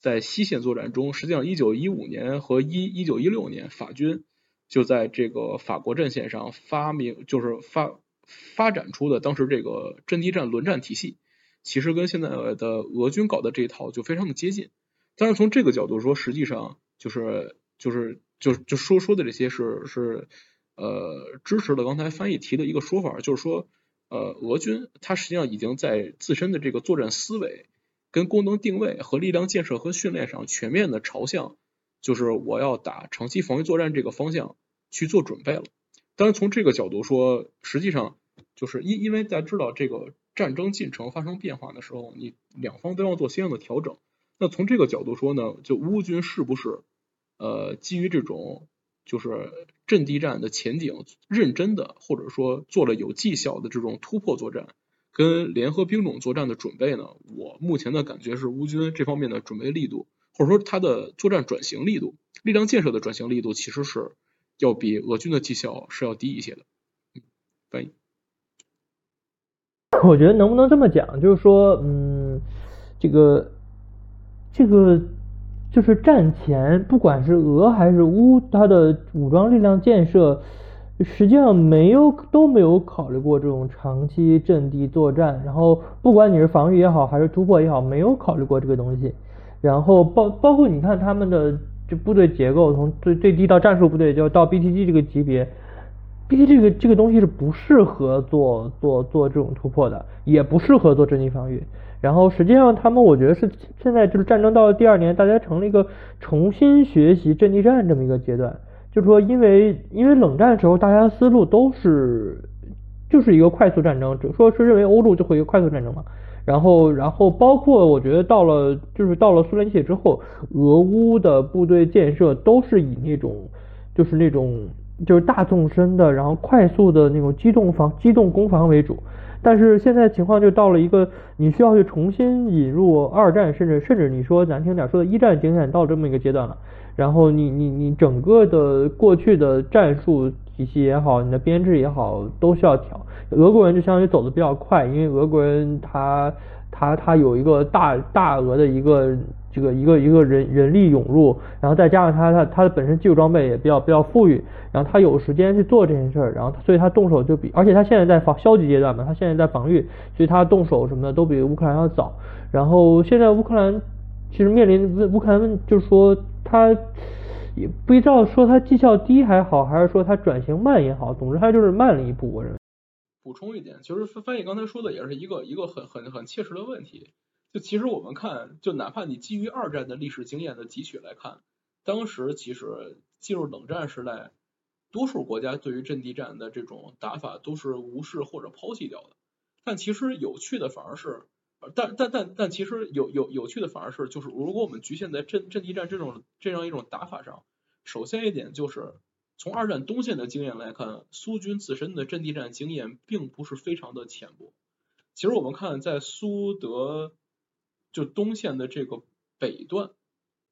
在西线作战中，实际上一九一五年和一一九一六年，法军就在这个法国阵线上发明，就是发发展出的当时这个阵地战轮战体系，其实跟现在的俄军搞的这一套就非常的接近。但是从这个角度说，实际上就是就是就就说说的这些是是呃支持了刚才翻译提的一个说法，就是说。呃，俄军它实际上已经在自身的这个作战思维、跟功能定位和力量建设和训练上全面的朝向，就是我要打长期防御作战这个方向去做准备了。当然，从这个角度说，实际上就是因因为大家知道这个战争进程发生变化的时候，你两方都要做相应的调整。那从这个角度说呢，就乌军是不是呃基于这种。就是阵地战的前景，认真的或者说做了有绩效的这种突破作战，跟联合兵种作战的准备呢？我目前的感觉是乌军这方面的准备力度，或者说他的作战转型力度、力量建设的转型力度，其实是要比俄军的绩效是要低一些的。翻译，我觉得能不能这么讲，就是说，嗯，这个，这个。就是战前，不管是俄还是乌，它的武装力量建设实际上没有都没有考虑过这种长期阵地作战。然后，不管你是防御也好，还是突破也好，没有考虑过这个东西。然后包包括你看他们的这部队结构，从最最低到战术部队，就到 BTG 这个级别，BT 这个这个东西是不适合做做做这种突破的，也不适合做阵地防御。然后实际上，他们我觉得是现在就是战争到了第二年，大家成了一个重新学习阵地战这么一个阶段。就是说，因为因为冷战的时候大家思路都是就是一个快速战争，就说是认为欧陆就会一个快速战争嘛。然后然后包括我觉得到了就是到了苏联解体之后，俄乌的部队建设都是以那种就是那种就是大纵深的，然后快速的那种机动防机动攻防为主。但是现在情况就到了一个你需要去重新引入二战，甚至甚至你说难听点说的一战经验到这么一个阶段了，然后你你你整个的过去的战术体系也好，你的编制也好，都需要调。俄国人就相当于走的比较快，因为俄国人他他他有一个大大额的一个。这个一个一个人人力涌入，然后再加上他他他的本身技术装备也比较比较富裕，然后他有时间去做这件事儿，然后所以他动手就比，而且他现在在防消极阶段嘛，他现在在防御，所以他动手什么的都比乌克兰要早。然后现在乌克兰其实面临乌克兰就是说他也不知道说他绩效低还好，还是说他转型慢也好，总之他就是慢了一步。我认为。补充一点，其实翻译刚才说的也是一个一个很很很切实的问题。就其实我们看，就哪怕你基于二战的历史经验的汲取来看，当时其实进入冷战时代，多数国家对于阵地战的这种打法都是无视或者抛弃掉的。但其实有趣的反而是，但但但但其实有有有趣的反而是，就是如果我们局限在阵阵地战这种这样一种打法上，首先一点就是从二战东线的经验来看，苏军自身的阵地战经验并不是非常的浅薄。其实我们看在苏德。就东线的这个北段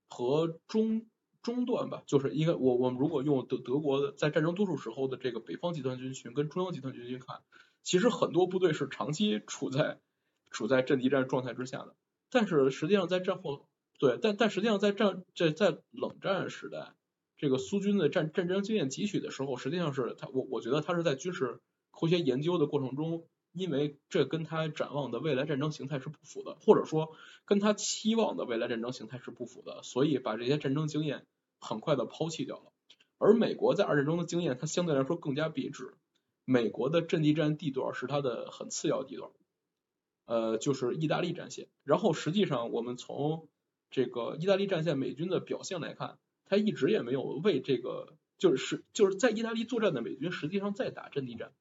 和中中段吧，就是应该我我们如果用德德国的在战争多数时候的这个北方集团军群跟中央集团军群看，其实很多部队是长期处在处在阵地战状态之下的，但是实际上在战后对，但但实际上在战在在冷战时代，这个苏军的战战争经验汲取的时候，实际上是他我我觉得他是在军事科学研究的过程中。因为这跟他展望的未来战争形态是不符的，或者说跟他期望的未来战争形态是不符的，所以把这些战争经验很快的抛弃掉了。而美国在二战中的经验，它相对来说更加别致。美国的阵地战地段是它的很次要地段，呃，就是意大利战线。然后实际上我们从这个意大利战线美军的表现来看，他一直也没有为这个就是就是在意大利作战的美军实际上在打阵地战。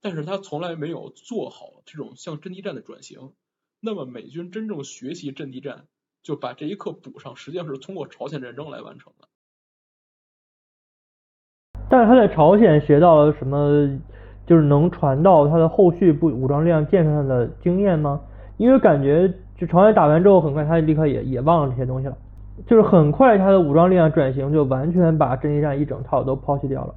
但是他从来没有做好这种向阵地战的转型。那么美军真正学习阵地战，就把这一课补上，实际上是通过朝鲜战争来完成的。但是他在朝鲜学到了什么，就是能传到他的后续不武装力量建设上的经验吗？因为感觉就朝鲜打完之后，很快他就立刻也也忘了这些东西了，就是很快他的武装力量转型就完全把阵地战一整套都抛弃掉了。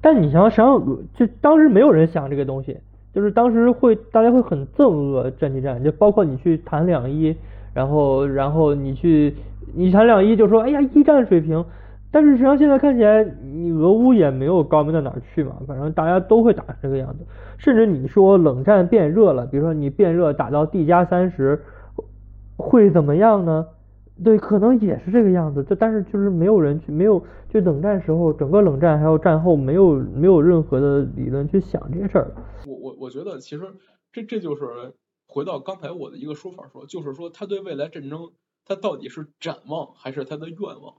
但你想想，就当时没有人想这个东西，就是当时会大家会很憎恶阵地战，就包括你去谈两伊，然后然后你去你谈两伊就说哎呀一战水平，但是实际上现在看起来你俄乌也没有高明到哪儿去嘛，反正大家都会打成这个样子，甚至你说冷战变热了，比如说你变热打到 D 加三十，会怎么样呢？对，可能也是这个样子，就但是就是没有人去，没有就冷战时候，整个冷战还有战后，没有没有任何的理论去想这些事儿。我我我觉得其实这这就是回到刚才我的一个说法说，就是说他对未来战争，他到底是展望还是他的愿望？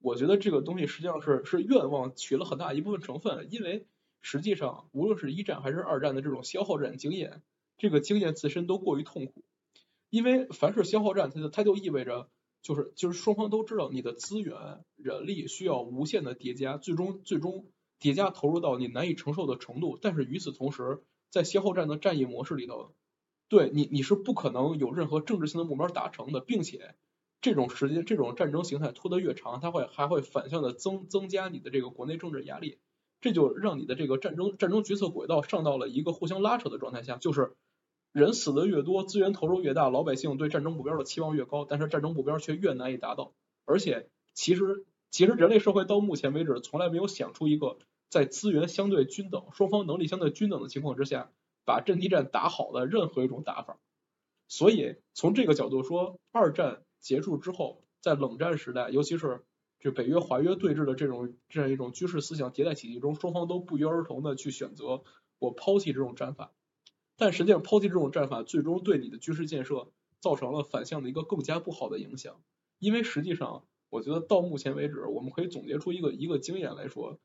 我觉得这个东西实际上是是愿望取了很大一部分成分，因为实际上无论是一战还是二战的这种消耗战经验，这个经验自身都过于痛苦，因为凡是消耗战，它就它就意味着。就是就是双方都知道你的资源人力需要无限的叠加，最终最终叠加投入到你难以承受的程度。但是与此同时，在消耗战的战役模式里头，对你你是不可能有任何政治性的目标达成的，并且这种时间这种战争形态拖得越长，它会还会反向的增增加你的这个国内政治压力，这就让你的这个战争战争决策轨道上到了一个互相拉扯的状态下，就是。人死的越多，资源投入越大，老百姓对战争目标的期望越高，但是战争目标却越难以达到。而且，其实其实人类社会到目前为止从来没有想出一个在资源相对均等、双方能力相对均等的情况之下，把阵地战打好的任何一种打法。所以从这个角度说，二战结束之后，在冷战时代，尤其是就北约华约对峙的这种这样一种军事思想迭代体系中，双方都不约而同的去选择我抛弃这种战法。但实际上，抛弃这种战法，最终对你的军事建设造成了反向的一个更加不好的影响。因为实际上，我觉得到目前为止，我们可以总结出一个一个经验来说，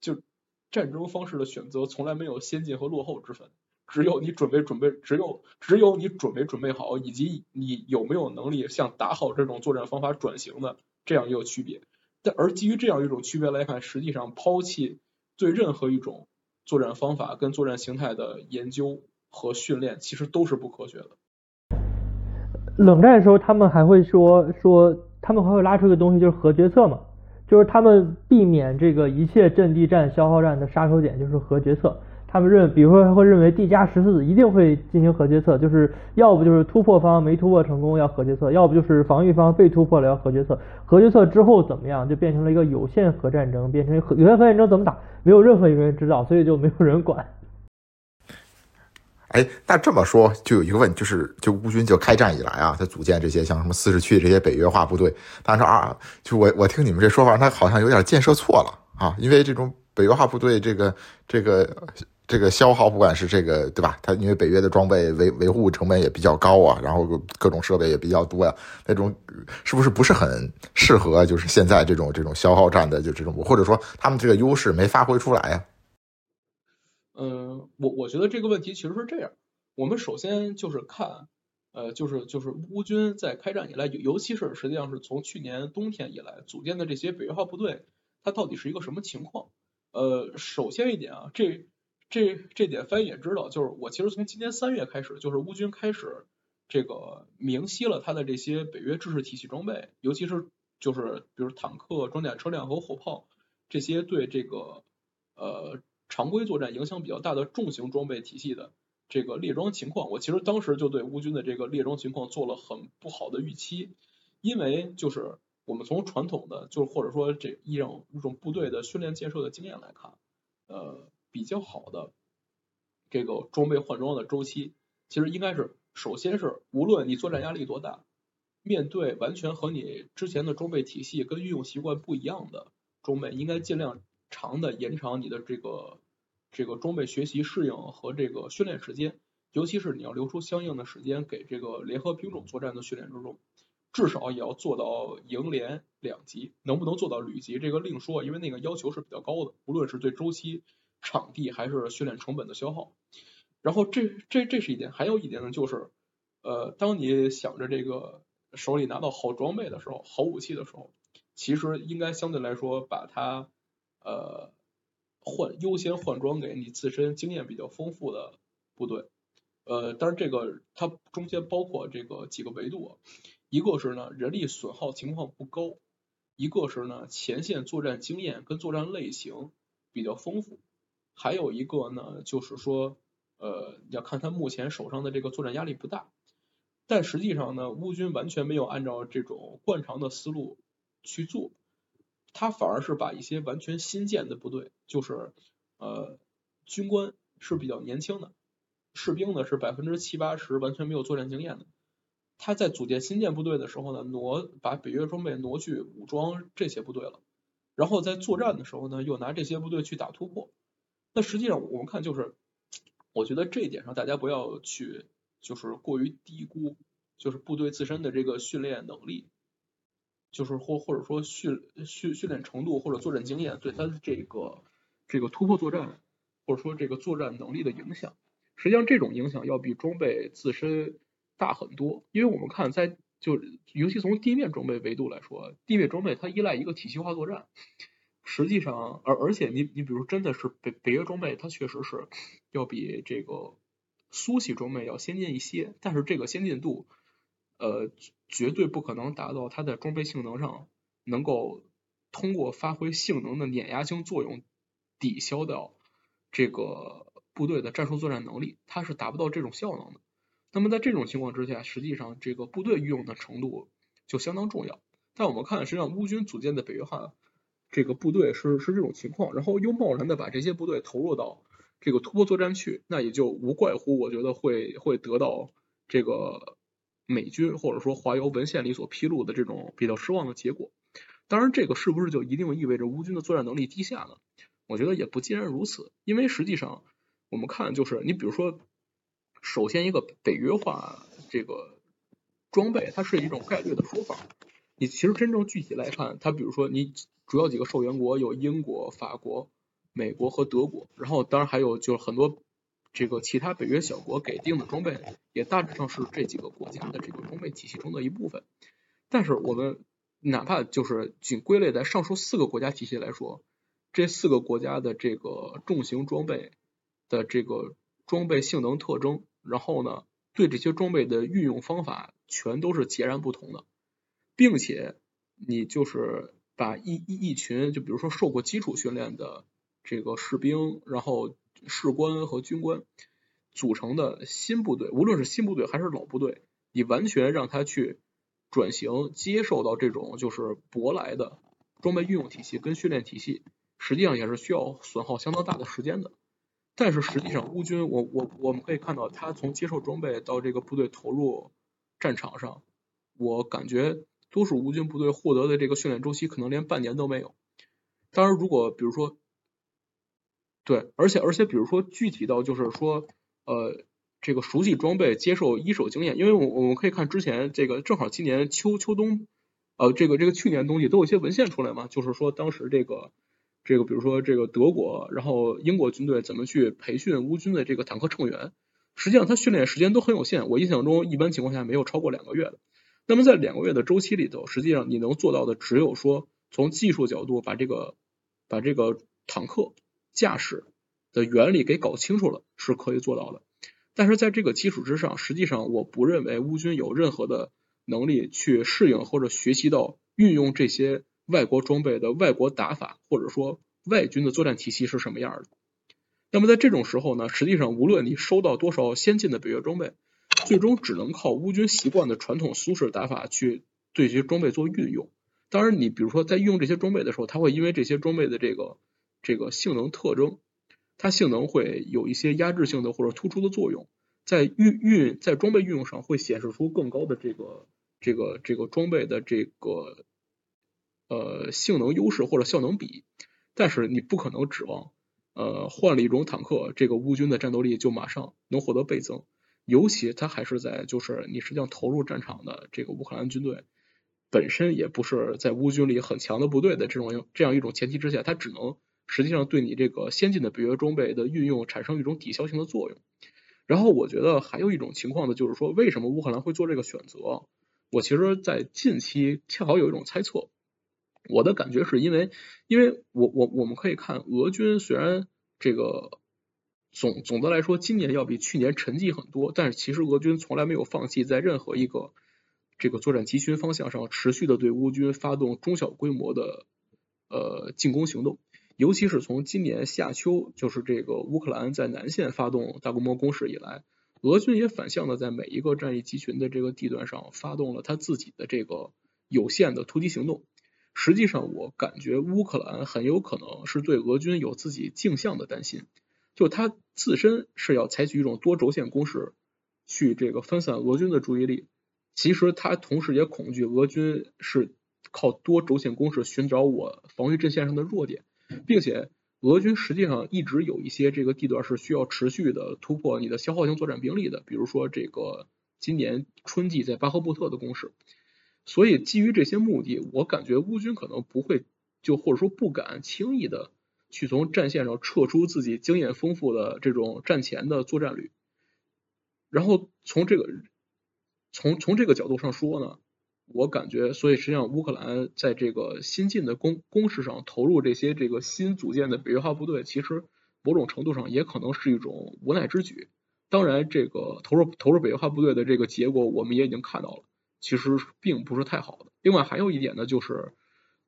就战争方式的选择从来没有先进和落后之分，只有你准备准备，只有只有你准备准备好，以及你有没有能力向打好这种作战方法转型的这样一个区别。但而基于这样一种区别来看，实际上抛弃对任何一种作战方法跟作战形态的研究。和训练其实都是不科学的。冷战的时候，他们还会说说，他们还会拉出一个东西，就是核决策嘛，就是他们避免这个一切阵地战、消耗战的杀手锏就是核决策。他们认，比如说会认为 D 加十四一定会进行核决策，就是要不就是突破方没突破成功要核决策，要不就是防御方被突破了要核决策。核决策之后怎么样，就变成了一个有限核战争，变成有限核战争怎么打，没有任何一个人知道，所以就没有人管。哎，那这么说就有一个问题，就是就乌军就开战以来啊，他组建这些像什么四十区这些北约化部队，但是啊，就我我听你们这说法，他好像有点建设错了啊，因为这种北约化部队这个这个这个消耗，不管是这个对吧？它因为北约的装备维维护成本也比较高啊，然后各种设备也比较多呀，那种是不是不是很适合？就是现在这种这种消耗战的就这种，或者说他们这个优势没发挥出来呀？嗯，我我觉得这个问题其实是这样，我们首先就是看，呃，就是就是乌军在开战以来，尤尤其是实际上是从去年冬天以来组建的这些北约化部队，它到底是一个什么情况？呃，首先一点啊，这这这点翻译也知道，就是我其实从今年三月开始，就是乌军开始这个明晰了他的这些北约制式体系装备，尤其是就是比如坦克、装甲车辆和火炮这些对这个呃常规作战影响比较大的重型装备体系的这个列装情况，我其实当时就对乌军的这个列装情况做了很不好的预期，因为就是我们从传统的就是或者说这一种一种部队的训练建设的经验来看，呃比较好的这个装备换装的周期，其实应该是首先是无论你作战压力多大。面对完全和你之前的装备体系跟运用习惯不一样的装备，应该尽量长的延长你的这个这个装备学习适应和这个训练时间，尤其是你要留出相应的时间给这个联合兵种作战的训练之中，至少也要做到营连两级，能不能做到旅级这个另说，因为那个要求是比较高的，无论是对周期、场地还是训练成本的消耗。然后这这这是一点，还有一点呢，就是呃，当你想着这个。手里拿到好装备的时候，好武器的时候，其实应该相对来说把它呃换优先换装给你自身经验比较丰富的部队，呃，当然这个它中间包括这个几个维度，一个是呢人力损耗情况不高，一个是呢前线作战经验跟作战类型比较丰富，还有一个呢就是说呃要看他目前手上的这个作战压力不大。但实际上呢，乌军完全没有按照这种惯常的思路去做，他反而是把一些完全新建的部队，就是呃军官是比较年轻的，士兵呢是百分之七八十完全没有作战经验的，他在组建新建部队的时候呢，挪把北约装备挪去武装这些部队了，然后在作战的时候呢，又拿这些部队去打突破，那实际上我们看就是，我觉得这一点上大家不要去。就是过于低估，就是部队自身的这个训练能力，就是或或者说训训训练程度或者作战经验对他的这个这个突破作战或者说这个作战能力的影响，实际上这种影响要比装备自身大很多，因为我们看在就尤其从地面装备维度来说，地面装备它依赖一个体系化作战，实际上而而且你你比如真的是北北约装备，它确实是要比这个。苏系装备要先进一些，但是这个先进度，呃，绝对不可能达到它的装备性能上能够通过发挥性能的碾压性作用抵消掉这个部队的战术作战能力，它是达不到这种效能的。那么在这种情况之下，实际上这个部队运用的程度就相当重要。但我们看，实际上乌军组建的北约化这个部队是是这种情况，然后又贸然的把这些部队投入到。这个突破作战去，那也就无怪乎我觉得会会得到这个美军或者说华邮文献里所披露的这种比较失望的结果。当然，这个是不是就一定意味着乌军的作战能力低下呢？我觉得也不尽然如此，因为实际上我们看就是你比如说，首先一个北约化这个装备，它是一种概率的说法。你其实真正具体来看，它比如说你主要几个受援国有英国、法国。美国和德国，然后当然还有就是很多这个其他北约小国给定的装备，也大致上是这几个国家的这个装备体系中的一部分。但是我们哪怕就是仅归类在上述四个国家体系来说，这四个国家的这个重型装备的这个装备性能特征，然后呢，对这些装备的运用方法全都是截然不同的，并且你就是把一一一群就比如说受过基础训练的。这个士兵，然后士官和军官组成的新部队，无论是新部队还是老部队，你完全让他去转型，接受到这种就是舶来的装备运用体系跟训练体系，实际上也是需要损耗相当大的时间的。但是实际上，乌军，我我我们可以看到，他从接受装备到这个部队投入战场上，我感觉多数乌军部队获得的这个训练周期可能连半年都没有。当然，如果比如说，对，而且而且，比如说具体到就是说，呃，这个熟悉装备、接受一手经验，因为我我们可以看之前这个正好今年秋秋冬，呃，这个这个去年冬季都有一些文献出来嘛，就是说当时这个这个比如说这个德国，然后英国军队怎么去培训乌军的这个坦克乘员，实际上他训练时间都很有限，我印象中一般情况下没有超过两个月的。那么在两个月的周期里头，实际上你能做到的只有说从技术角度把这个把这个坦克。驾驶的原理给搞清楚了是可以做到的，但是在这个基础之上，实际上我不认为乌军有任何的能力去适应或者学习到运用这些外国装备的外国打法，或者说外军的作战体系是什么样的。那么在这种时候呢，实际上无论你收到多少先进的北约装备，最终只能靠乌军习惯的传统苏式打法去对这些装备做运用。当然，你比如说在用这些装备的时候，它会因为这些装备的这个这个性能特征，它性能会有一些压制性的或者突出的作用，在运运在装备运用上会显示出更高的这个这个这个装备的这个呃性能优势或者效能比。但是你不可能指望呃换了一种坦克，这个乌军的战斗力就马上能获得倍增。尤其它还是在就是你实际上投入战场的这个乌克兰军队。本身也不是在乌军里很强的部队的这种这样一种前提之下，它只能实际上对你这个先进的北约装备的运用产生一种抵消性的作用。然后我觉得还有一种情况呢，就是说为什么乌克兰会做这个选择？我其实，在近期恰好有一种猜测，我的感觉是因为，因为我我我们可以看俄军虽然这个总总的来说今年要比去年沉寂很多，但是其实俄军从来没有放弃在任何一个。这个作战集群方向上持续的对乌军发动中小规模的呃进攻行动，尤其是从今年夏秋，就是这个乌克兰在南线发动大规模攻势以来，俄军也反向的在每一个战役集群的这个地段上发动了他自己的这个有限的突击行动。实际上，我感觉乌克兰很有可能是对俄军有自己镜像的担心，就他自身是要采取一种多轴线攻势去这个分散俄军的注意力。其实他同时也恐惧俄军是靠多轴线攻势寻找我防御阵线上的弱点，并且俄军实际上一直有一些这个地段是需要持续的突破你的消耗性作战兵力的，比如说这个今年春季在巴赫穆特的攻势。所以基于这些目的，我感觉乌军可能不会就或者说不敢轻易的去从战线上撤出自己经验丰富的这种战前的作战旅，然后从这个。从从这个角度上说呢，我感觉，所以实际上乌克兰在这个新进的攻攻势上投入这些这个新组建的北约化部队，其实某种程度上也可能是一种无奈之举。当然，这个投入投入北约化部队的这个结果，我们也已经看到了，其实并不是太好的。另外还有一点呢，就是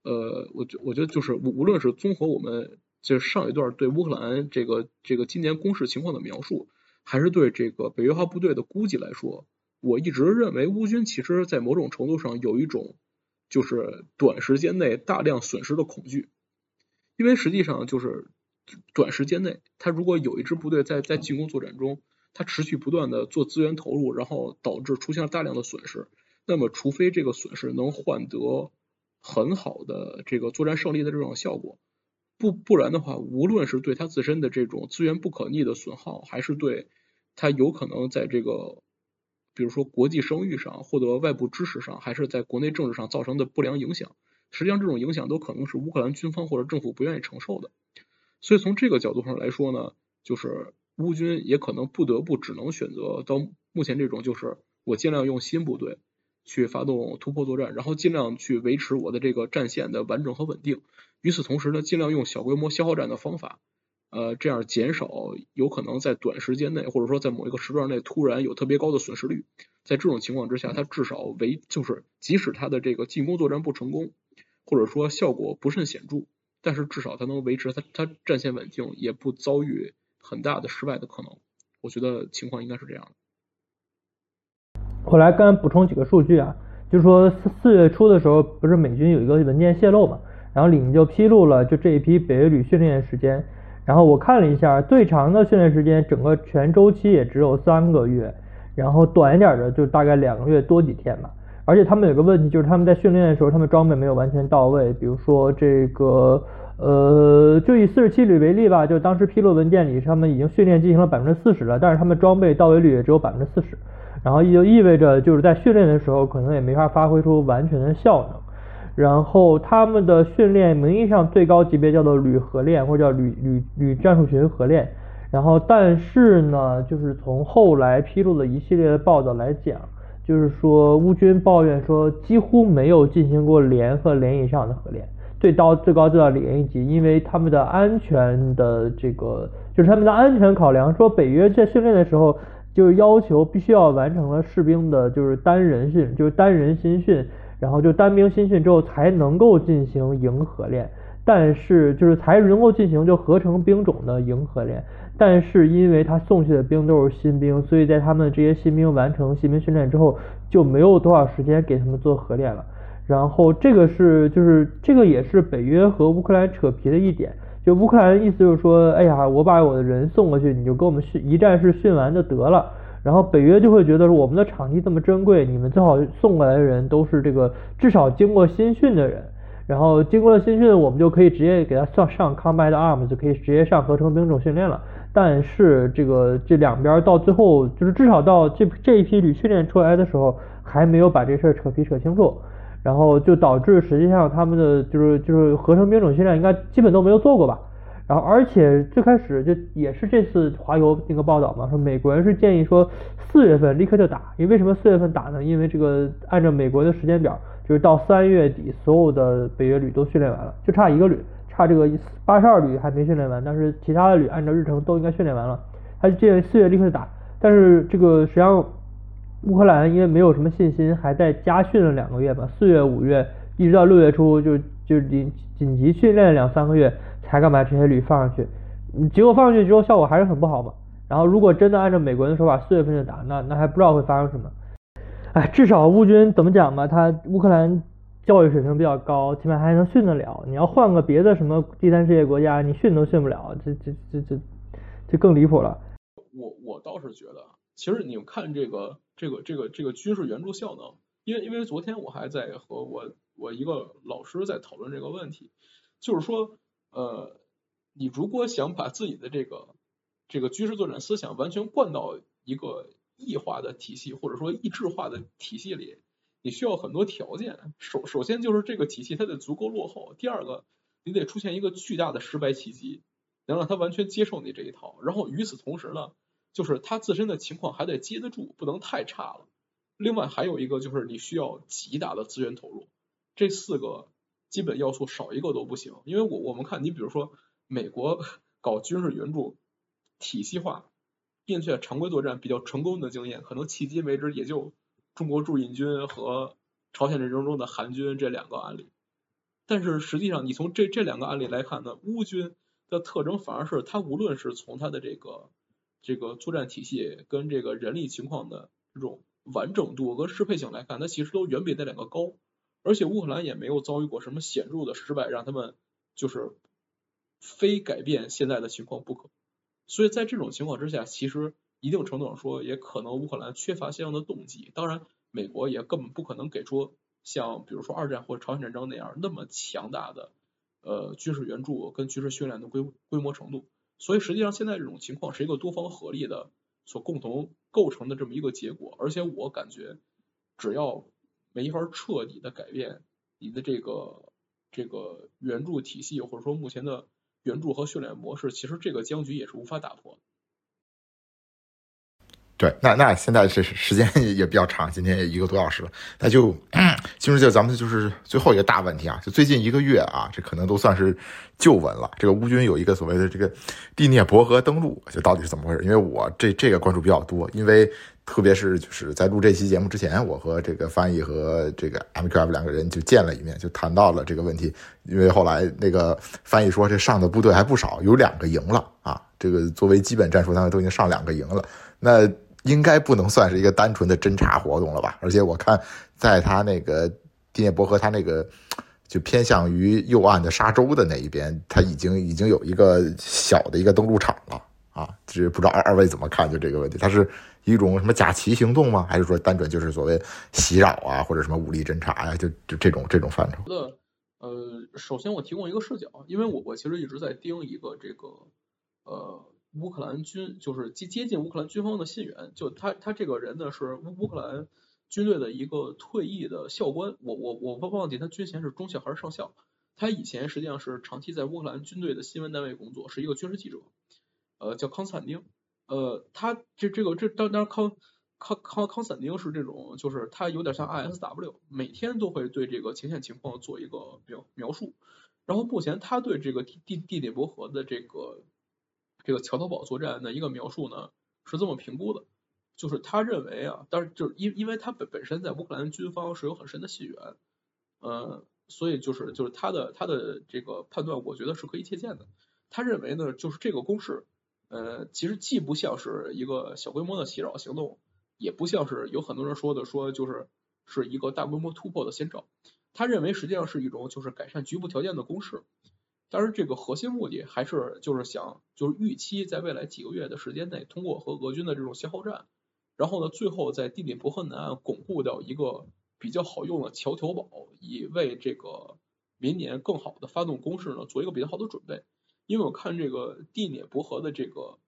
呃，我觉我觉得就是无无论是综合我们就是上一段对乌克兰这个这个今年攻势情况的描述，还是对这个北约化部队的估计来说。我一直认为乌军其实，在某种程度上有一种就是短时间内大量损失的恐惧，因为实际上就是短时间内，他如果有一支部队在在进攻作战中，他持续不断的做资源投入，然后导致出现了大量的损失，那么除非这个损失能换得很好的这个作战胜利的这种效果，不不然的话，无论是对他自身的这种资源不可逆的损耗，还是对他有可能在这个比如说国际声誉上获得外部支持上，还是在国内政治上造成的不良影响，实际上这种影响都可能是乌克兰军方或者政府不愿意承受的。所以从这个角度上来说呢，就是乌军也可能不得不只能选择到目前这种，就是我尽量用新部队去发动突破作战，然后尽量去维持我的这个战线的完整和稳定。与此同时呢，尽量用小规模消耗战的方法。呃，这样减少有可能在短时间内，或者说在某一个时段内突然有特别高的损失率。在这种情况之下，它至少维就是即使它的这个进攻作战不成功，或者说效果不甚显著，但是至少它能维持它它战线稳定，也不遭遇很大的失败的可能。我觉得情况应该是这样的。我来刚补充几个数据啊，就是说四四月初的时候，不是美军有一个文件泄露嘛，然后里面就披露了就这一批北约旅训练时间。然后我看了一下，最长的训练时间，整个全周期也只有三个月，然后短一点的就大概两个月多几天吧。而且他们有个问题，就是他们在训练的时候，他们装备没有完全到位。比如说这个，呃，就以四十七旅为例吧，就当时披露文件里，他们已经训练进行了百分之四十了，但是他们装备到位率也只有百分之四十，然后也就意味着就是在训练的时候，可能也没法发挥出完全的效能。然后他们的训练名义上最高级别叫做旅合练或者叫旅旅旅战术群合练，然后但是呢，就是从后来披露的一系列的报道来讲，就是说乌军抱怨说几乎没有进行过连和连以上的合练，最高最高就到连一级，因为他们的安全的这个就是他们的安全考量，说北约在训练的时候就是要求必须要完成了士兵的就是单人训，就是单人新训。然后就单兵新训之后才能够进行营合练，但是就是才能够进行就合成兵种的营合练，但是因为他送去的兵都是新兵，所以在他们这些新兵完成新兵训练之后，就没有多少时间给他们做合练了。然后这个是就是这个也是北约和乌克兰扯皮的一点，就乌克兰意思就是说，哎呀，我把我的人送过去，你就给我们训一站式训完就得了。然后北约就会觉得说，我们的场地这么珍贵，你们最好送过来的人都是这个至少经过新训的人。然后经过了新训，我们就可以直接给他上上 combat arms，就可以直接上合成兵种训练了。但是这个这两边到最后，就是至少到这这一批旅训练出来的时候，还没有把这事儿扯皮扯清楚。然后就导致实际上他们的就是就是合成兵种训练应该基本都没有做过吧。然后而且最开始就也是这次华邮那个报道嘛，说美国人是建议说四月份立刻就打，因为为什么四月份打呢？因为这个按照美国的时间表，就是到三月底所有的北约旅都训练完了，就差一个旅，差这个八十二旅还没训练完，但是其他的旅按照日程都应该训练完了，他就建议四月立刻就打。但是这个实际上。乌克兰因为没有什么信心，还在加训了两个月吧，四月、五月一直到六月初，就就紧紧急训练两三个月，才敢把这些旅放上去。结果放上去之后效果还是很不好嘛。然后如果真的按照美国人的说法，四月份就打，那那还不知道会发生什么。哎，至少乌军怎么讲吧，他乌克兰教育水平比较高，起码还能训得了。你要换个别的什么第三世界国家，你训都训不了，这这这这就更离谱了。我我倒是觉得。其实你们看这个这个这个这个军事援助效能，因为因为昨天我还在和我我一个老师在讨论这个问题，就是说呃你如果想把自己的这个这个军事作战思想完全灌到一个异化的体系或者说异质化的体系里，你需要很多条件。首首先就是这个体系它得足够落后，第二个你得出现一个巨大的失败契机，能让他完全接受你这一套。然后与此同时呢。就是他自身的情况还得接得住，不能太差了。另外还有一个就是你需要极大的资源投入，这四个基本要素少一个都不行。因为我我们看你比如说美国 搞军事援助体系化，并且常规作战比较成功的经验，可能迄今为止也就中国驻印军和朝鲜战争中的韩军这两个案例。但是实际上你从这这两个案例来看呢，乌军的特征反而是它无论是从它的这个。这个作战体系跟这个人力情况的这种完整度和适配性来看，它其实都远比那两个高，而且乌克兰也没有遭遇过什么显著的失败，让他们就是非改变现在的情况不可。所以在这种情况之下，其实一定程度上说，也可能乌克兰缺乏相应的动机。当然，美国也根本不可能给出像比如说二战或朝鲜战争那样那么强大的呃军事援助跟军事训练的规规模程度。所以实际上现在这种情况是一个多方合力的所共同构成的这么一个结果，而且我感觉只要没法彻底的改变你的这个这个援助体系，或者说目前的援助和训练模式，其实这个僵局也是无法打破的。对，那那现在这时间也比较长，今天也一个多小时了，那就进入就咱们就是最后一个大问题啊，就最近一个月啊，这可能都算是旧闻了。这个乌军有一个所谓的这个第聂伯河登陆，就到底是怎么回事？因为我这这个关注比较多，因为特别是就是在录这期节目之前，我和这个翻译和这个 MQF 两个人就见了一面，就谈到了这个问题。因为后来那个翻译说，这上的部队还不少，有两个营了啊，这个作为基本战术单位都已经上两个营了，那。应该不能算是一个单纯的侦察活动了吧？而且我看，在他那个第聂伯河，他那个就偏向于右岸的沙洲的那一边，他已经已经有一个小的一个登陆场了啊！就是不知道二二位怎么看就这个问题？它是一种什么假旗行动吗？还是说单纯就是所谓袭扰啊，或者什么武力侦察呀？就就这种这种范畴？的呃，首先我提供一个视角，因为我我其实一直在盯一个这个呃。乌克兰军就是接接近乌克兰军方的信源，就他他这个人呢是乌乌克兰军队的一个退役的校官，我我我忘忘记他军衔是中校还是上校，他以前实际上是长期在乌克兰军队的新闻单位工作，是一个军事记者，呃叫康斯坦丁，呃他这这个这当当康康康康斯坦丁是这种就是他有点像 ISW，每天都会对这个前线情况做一个描描述，然后目前他对这个地地地铁伯河的这个。这个桥头堡作战的一个描述呢，是这么评估的，就是他认为啊，但是就是因因为他本本身在乌克兰军方是有很深的信源，呃，所以就是就是他的他的这个判断，我觉得是可以借鉴的。他认为呢，就是这个攻势，呃，其实既不像是一个小规模的袭扰行动，也不像是有很多人说的说就是是一个大规模突破的先兆。他认为实际上是一种就是改善局部条件的攻势。当然，这个核心目的还是就是想就是预期在未来几个月的时间内，通过和俄军的这种消耗战，然后呢，最后在第聂伯河南岸巩固掉一个比较好用的桥头堡，以为这个明年更好的发动攻势呢做一个比较好的准备。因为我看这个第聂伯河的这个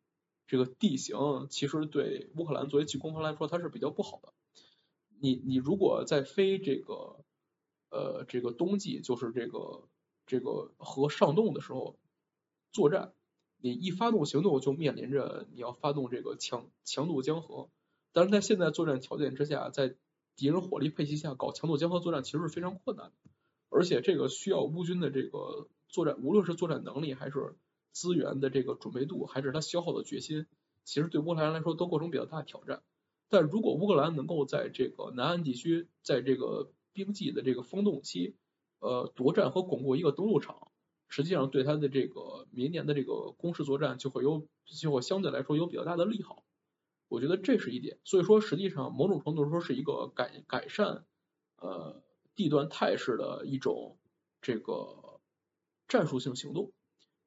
这个地形，其实对乌克兰作为进攻方来说，它是比较不好的。你你如果在飞这个呃这个冬季，就是这个。这个和上冻的时候作战，你一发动行动就面临着你要发动这个强强度江河，但是在现在作战条件之下，在敌人火力配齐下搞强度江河作战其实是非常困难的，而且这个需要乌军的这个作战，无论是作战能力还是资源的这个准备度，还是他消耗的决心，其实对乌克兰来说都构成比较大的挑战。但如果乌克兰能够在这个南岸地区，在这个冰季的这个封冻期，呃，夺占和巩固一个登陆场，实际上对他的这个明年的这个攻势作战就会有就会相对来说有比较大的利好，我觉得这是一点。所以说，实际上某种程度说是一个改改善呃地段态势的一种这个战术性行动。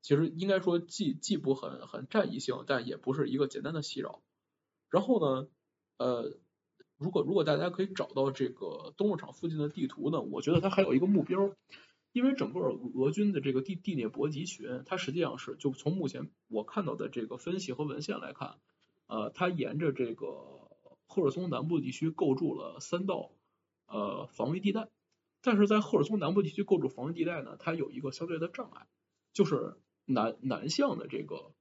其实应该说既既不很很战役性，但也不是一个简单的袭扰。然后呢，呃。如果如果大家可以找到这个登陆场附近的地图呢，我觉得它还有一个目标，因为整个俄军的这个地地涅伯集群，它实际上是就从目前我看到的这个分析和文献来看，呃，它沿着这个赫尔松南部地区构筑了三道呃防御地带，但是在赫尔松南部地区构筑防御地带呢，它有一个相对的障碍，就是南南向的这个。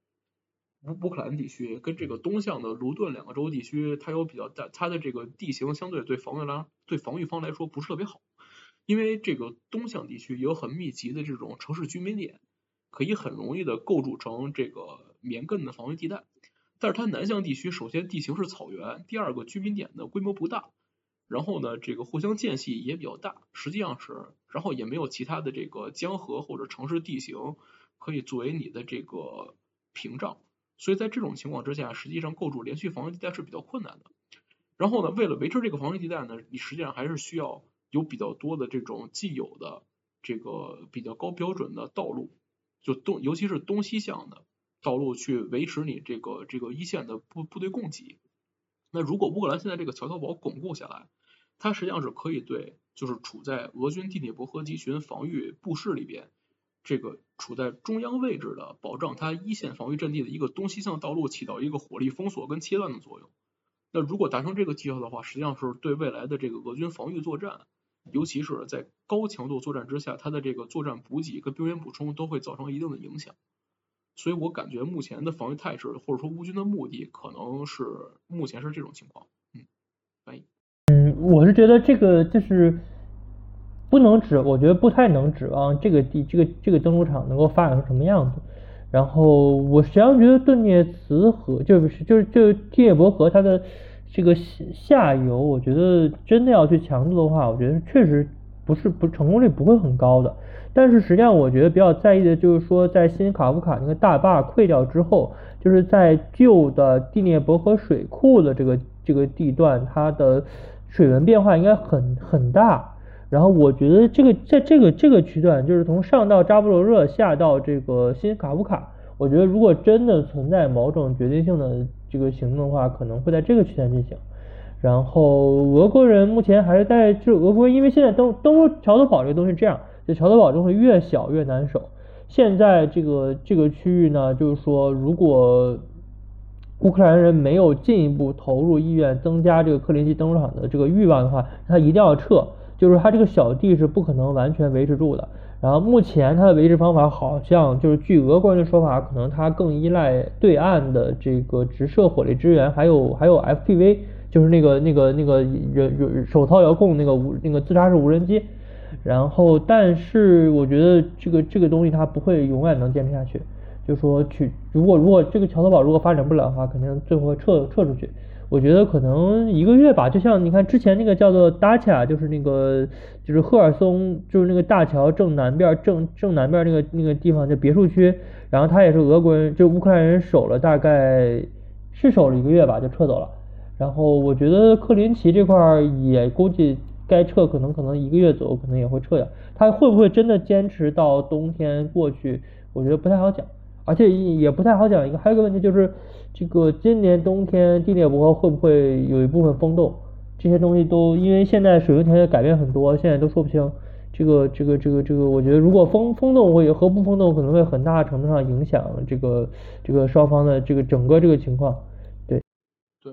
乌乌克兰地区跟这个东向的卢顿两个州地区，它有比较大，它的这个地形相对对防御来对防御方来说不是特别好，因为这个东向地区有很密集的这种城市居民点，可以很容易的构筑成这个绵亘的防御地带。但是它南向地区，首先地形是草原，第二个居民点的规模不大，然后呢，这个互相间隙也比较大，实际上是，然后也没有其他的这个江河或者城市地形可以作为你的这个屏障。所以在这种情况之下，实际上构筑连续防御地带是比较困难的。然后呢，为了维持这个防御地带呢，你实际上还是需要有比较多的这种既有的这个比较高标准的道路，就东尤其是东西向的道路去维持你这个这个一线的部部队供给。那如果乌克兰现在这个桥头堡巩固下来，它实际上是可以对就是处在俄军第聂伯河集群防御布势里边。这个处在中央位置的，保障它一线防御阵地的一个东西向道路起到一个火力封锁跟切断的作用。那如果达成这个绩效的话，实际上是对未来的这个俄军防御作战，尤其是在高强度作战之下，它的这个作战补给跟兵员补充都会造成一定的影响。所以我感觉目前的防御态势，或者说乌军的目的，可能是目前是这种情况。嗯，翻译。嗯，我是觉得这个就是。不能指，我觉得不太能指望这个地这个这个登陆场能够发展成什么样子。然后我实际上觉得顿涅茨河就是就是就第聂伯河它的这个下游，我觉得真的要去强度的话，我觉得确实不是不成功率不会很高的。但是实际上我觉得比较在意的就是说，在新卡夫卡那个大坝溃掉之后，就是在旧的第聂伯河水库的这个这个地段，它的水文变化应该很很大。然后我觉得这个在这个这个区段，就是从上到扎波罗热，下到这个新卡夫卡，我觉得如果真的存在某种决定性的这个行动的话，可能会在这个区段进行。然后俄国人目前还是在，就俄国因为现在登登陆桥头堡这个东西这样，就桥头堡就会越小越难守。现在这个这个区域呢，就是说如果乌克兰人没有进一步投入意愿，增加这个克林基登陆场的这个欲望的话，他一定要撤。就是它这个小地是不可能完全维持住的，然后目前它的维持方法好像就是据俄国人的说法，可能它更依赖对岸的这个直射火力支援，还有还有 FPV，就是那个那个那个人人手套遥控那个无那个自杀式无人机，然后但是我觉得这个这个东西它不会永远能坚持下去，就说去如果如果这个桥头堡如果发展不了的话，肯定最后会撤撤出去。我觉得可能一个月吧，就像你看之前那个叫做 Dacia，就是那个就是赫尔松，就是那个大桥正南边正正南边那个那个地方，就别墅区，然后他也是俄国人，就乌克兰人守了大概是守了一个月吧，就撤走了。然后我觉得克林奇这块儿也估计该撤，可能可能一个月左右可能也会撤掉。他会不会真的坚持到冬天过去？我觉得不太好讲，而且也不太好讲一个还有一个问题就是。这个今年冬天地涅伯河会不会有一部分封冻？这些东西都因为现在水温条件改变很多，现在都说不清。这个这个这个这个，我觉得如果封封冻会和不封冻可能会很大程度上影响这个这个双方的这个整个这个情况。对对，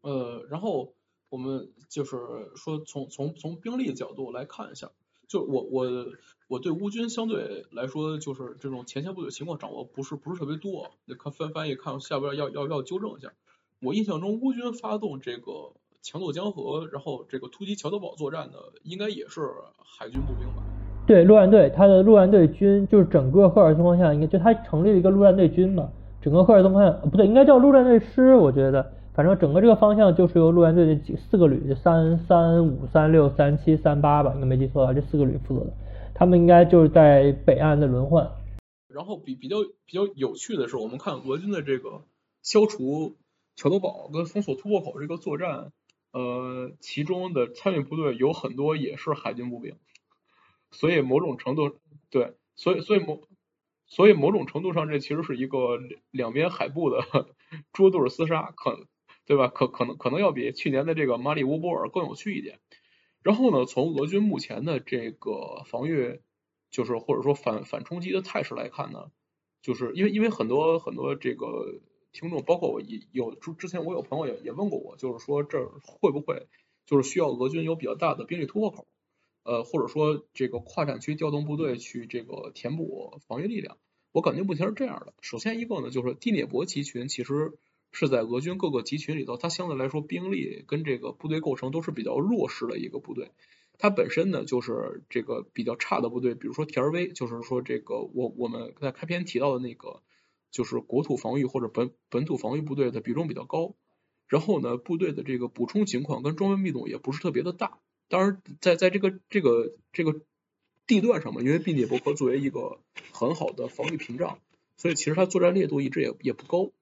呃，然后我们就是说从从从兵力角度来看一下。就我我我对乌军相对来说就是这种前线部队情况掌握不是不是特别多，那看翻翻译看下边要要要纠正一下。我印象中乌军发动这个强渡江河，然后这个突击桥头堡作战的，应该也是海军步兵吧？对，陆战队，他的陆战队军就是整个赫尔松方向应该就他成立了一个陆战队军嘛，整个赫尔松方向不对，应该叫陆战队师，我觉得。反正整个这个方向就是由陆战队的几四个旅，三三五三六三七三八吧，应该没记错的话，这四个旅负责的。他们应该就是在北岸的轮换。然后比比较比较有趣的是，我们看俄军的这个消除桥头堡跟封锁突破口这个作战，呃，其中的参与部队有很多也是海军步兵，所以某种程度对，所以所以某所以某种程度上，这其实是一个两边海部的 捉对厮杀，可。对吧？可可能可能要比去年的这个马里乌波尔更有趣一点。然后呢，从俄军目前的这个防御，就是或者说反反冲击的态势来看呢，就是因为因为很多很多这个听众，包括我也有之之前我有朋友也也问过我，就是说这会不会就是需要俄军有比较大的兵力突破口，呃，或者说这个跨战区调动部队去这个填补防御力量？我感觉目前是这样的。首先一个呢，就是第聂伯集群其实。是在俄军各个集群里头，它相对来说兵力跟这个部队构成都是比较弱势的一个部队。它本身呢就是这个比较差的部队，比如说 T R V，就是说这个我我们在开篇提到的那个，就是国土防御或者本本土防御部队的比重比较高。然后呢，部队的这个补充情况跟装备密度也不是特别的大。当然，在在这个这个这个地段上嘛，因为毕涅伯河作为一个很好的防御屏障，所以其实它作战烈度一直也也不高。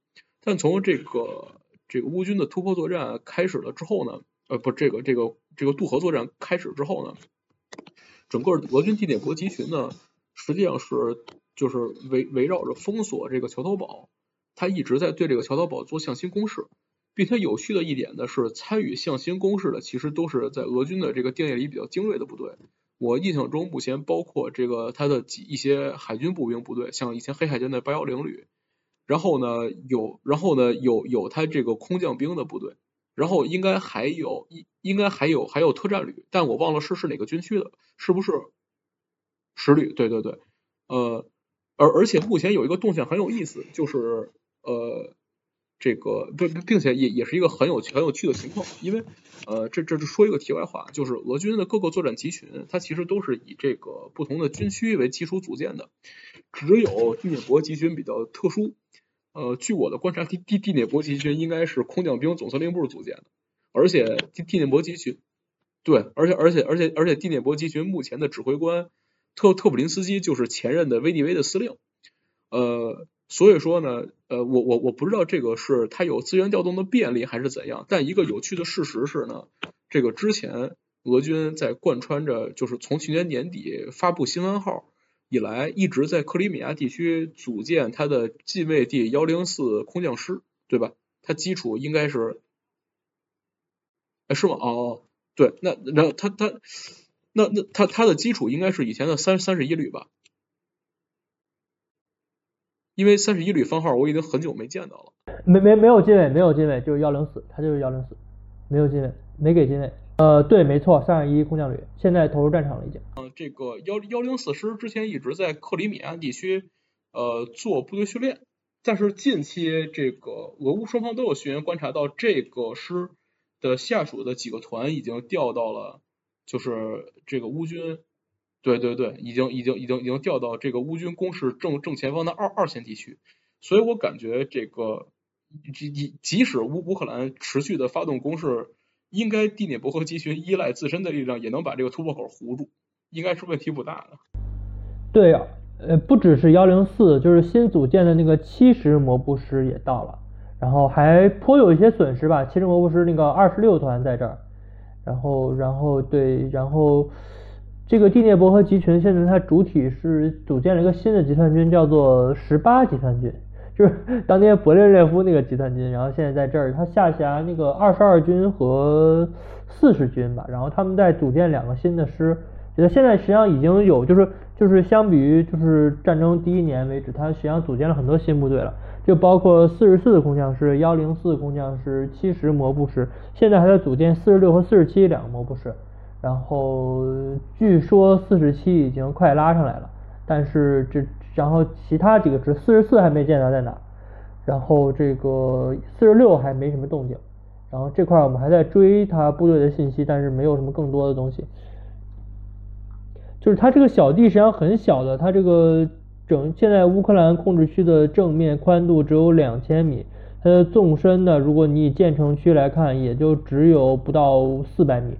但从这个这个乌军的突破作战开始了之后呢，呃，不，这个这个这个渡河作战开始之后呢，整个俄军地点国集群呢，实际上是就是围围绕着封锁这个桥头堡，他一直在对这个桥头堡做向心攻势，并且有趣的一点呢是，参与向心攻势的其实都是在俄军的这个定义里比较精锐的部队。我印象中目前包括这个他的几一些海军步兵部队，像以前黑海军的八幺零旅。然后呢，有，然后呢，有有他这个空降兵的部队，然后应该还有，应应该还有还有特战旅，但我忘了是是哪个军区的，是不是十旅？对对对，呃，而而且目前有一个动向很有意思，就是呃，这个并并且也也是一个很有很有趣的情况，因为呃，这这是说一个题外话，就是俄军的各个作战集群，它其实都是以这个不同的军区为基础组建的，只有第聂伯集群比较特殊。呃，据我的观察，地地地涅伯集群应该是空降兵总司令部组建的，而且地地涅伯集群，对，而且而且而且而且第聂伯集群目前的指挥官特特普林斯基就是前任的 VDV 的司令，呃，所以说呢，呃，我我我不知道这个是它有资源调动的便利还是怎样，但一个有趣的事实是呢，这个之前俄军在贯穿着，就是从去年年底发布新闻号。以来一直在克里米亚地区组建他的近卫第幺零四空降师，对吧？他基础应该是，哎，是吗？哦，对，那然后他他那那他他的基础应该是以前的三三十一旅吧？因为三十一旅番号我已经很久没见到了。没没没有近卫，没有近卫，就是幺零四，他就是幺零四，没有近卫，没给近卫。呃，对，没错，三十一空降旅现在投入战场了已经。嗯，这个幺幺零四师之前一直在克里米亚地区呃做部队训练，但是近期这个俄乌双方都有学员观察到，这个师的下属的几个团已经调到了，就是这个乌军，对对对，已经已经已经已经调到这个乌军攻势正正前方的二二线地区，所以我感觉这个即即即使乌乌克兰持续的发动攻势，应该第聂伯河集群依赖自身的力量也能把这个突破口糊住，应该是问题不大的。对呀，呃，不只是幺零四，就是新组建的那个七十摩步师也到了，然后还颇有一些损失吧。七十摩步师那个二十六团在这儿，然后然后对，然后。这个蒂涅伯河集群现在它主体是组建了一个新的集团军，叫做十八集团军，就是 当年勃列日涅夫那个集团军，然后现在在这儿，它下辖那个二十二军和四十军吧，然后他们在组建两个新的师，觉得现在实际上已经有，就是就是相比于就是战争第一年为止，它实际上组建了很多新部队了，就包括四十四空降师、幺零四空降师、七十摩步师，现在还在组建四十六和四十七两个摩步师。然后据说四十七已经快拉上来了，但是这然后其他几个值四十四还没见到在哪，然后这个四十六还没什么动静，然后这块我们还在追他部队的信息，但是没有什么更多的东西。就是它这个小地实际上很小的，它这个整现在乌克兰控制区的正面宽度只有两千米，它的纵深呢，如果你以建成区来看，也就只有不到四百米。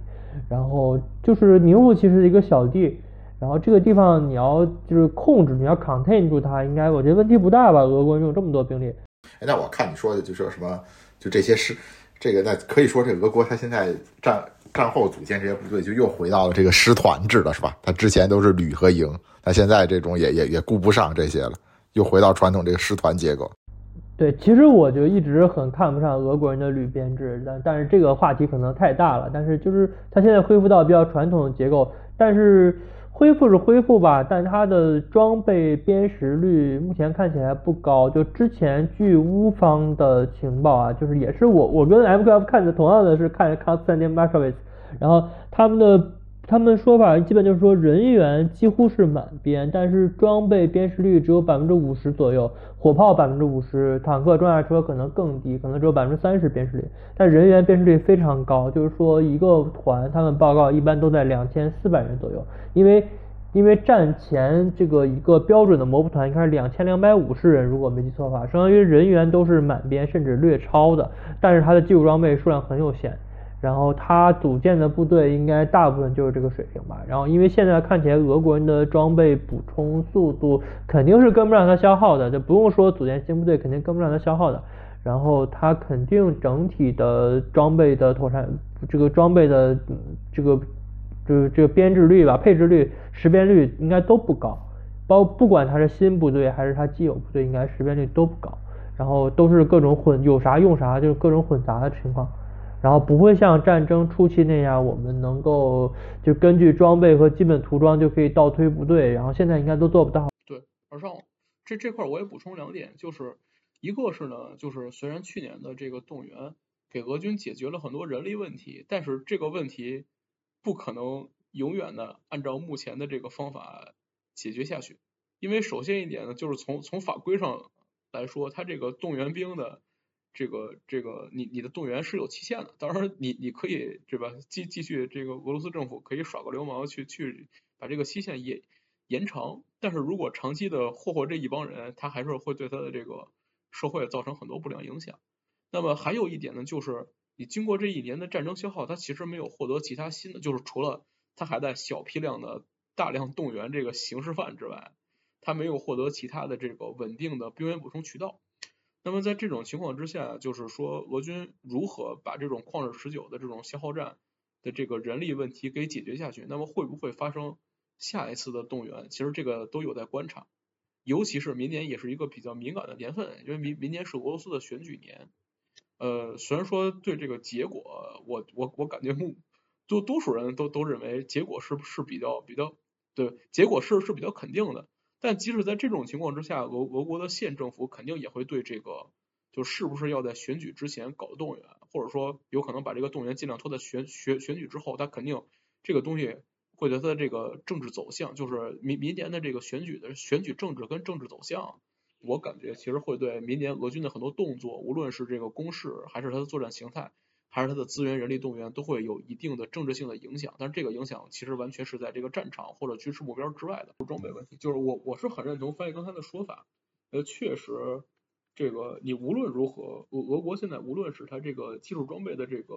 然后就是名副其实的一个小地，然后这个地方你要就是控制，你要 contain 住它，应该我觉得问题不大吧？俄国用这么多兵力。哎，那我看你说的就是什么，就这些师这个，那可以说这俄国它现在战战后组建这些部队就又回到了这个师团制了，是吧？它之前都是旅和营，他现在这种也也也顾不上这些了，又回到传统这个师团结构。对，其实我就一直很看不上俄国人的旅编制，但但是这个话题可能太大了。但是就是他现在恢复到比较传统的结构，但是恢复是恢复吧，但它的装备编识率目前看起来不高。就之前据乌方的情报啊，就是也是我我跟 M Q F 看的同样的是看康斯坦丁马绍维茨，然后他们的。他们说法基本就是说人员几乎是满编，但是装备编识率只有百分之五十左右，火炮百分之五十，坦克装甲车可能更低，可能只有百分之三十编识率，但人员编识率非常高，就是说一个团他们报告一般都在两千四百人左右，因为因为战前这个一个标准的摩步团应该是两千两百五十人，如果没记错的话，相当于人员都是满编甚至略超的，但是它的技术装备数量很有限。然后他组建的部队应该大部分就是这个水平吧。然后因为现在看起来俄国人的装备补充速度肯定是跟不上他消耗的，就不用说组建新部队肯定跟不上他消耗的。然后他肯定整体的装备的妥善，这个装备的这个就是这个编制率吧、配置率、识别率应该都不高。包不管他是新部队还是他既有部队，应该识别率都不高。然后都是各种混，有啥用啥，就是各种混杂的情况。然后不会像战争初期那样，我们能够就根据装备和基本涂装就可以倒推部队，然后现在应该都做不到。对，而上这这块我也补充两点，就是一个是呢，就是虽然去年的这个动员给俄军解决了很多人力问题，但是这个问题不可能永远的按照目前的这个方法解决下去，因为首先一点呢，就是从从法规上来说，它这个动员兵的。这个这个你你的动员是有期限的，当然你你可以对吧？继继续这个俄罗斯政府可以耍个流氓去去把这个期限延延长，但是如果长期的霍霍这一帮人，他还是会对他的这个社会造成很多不良影响。那么还有一点呢，就是你经过这一年的战争消耗，他其实没有获得其他新的，就是除了他还在小批量的大量动员这个刑事犯之外，他没有获得其他的这个稳定的兵员补充渠道。那么在这种情况之下，就是说俄军如何把这种旷日持久的这种消耗战的这个人力问题给解决下去？那么会不会发生下一次的动员？其实这个都有待观察，尤其是明年也是一个比较敏感的年份，因为明明年是俄罗斯的选举年。呃，虽然说对这个结果，我我我感觉目多多数人都都认为结果是是比较比较对，结果是是比较肯定的。但即使在这种情况之下，俄俄国的县政府肯定也会对这个，就是不是要在选举之前搞动员，或者说有可能把这个动员尽量拖在选选选举之后，他肯定这个东西会对他的这个政治走向，就是明明年的这个选举的选举政治跟政治走向，我感觉其实会对明年俄军的很多动作，无论是这个攻势还是他的作战形态。还是它的资源、人力动员都会有一定的政治性的影响，但是这个影响其实完全是在这个战场或者军事目标之外的装备问题。就是我我是很认同翻译刚才的说法，呃，确实这个你无论如何，俄俄国现在无论是它这个技术装备的这个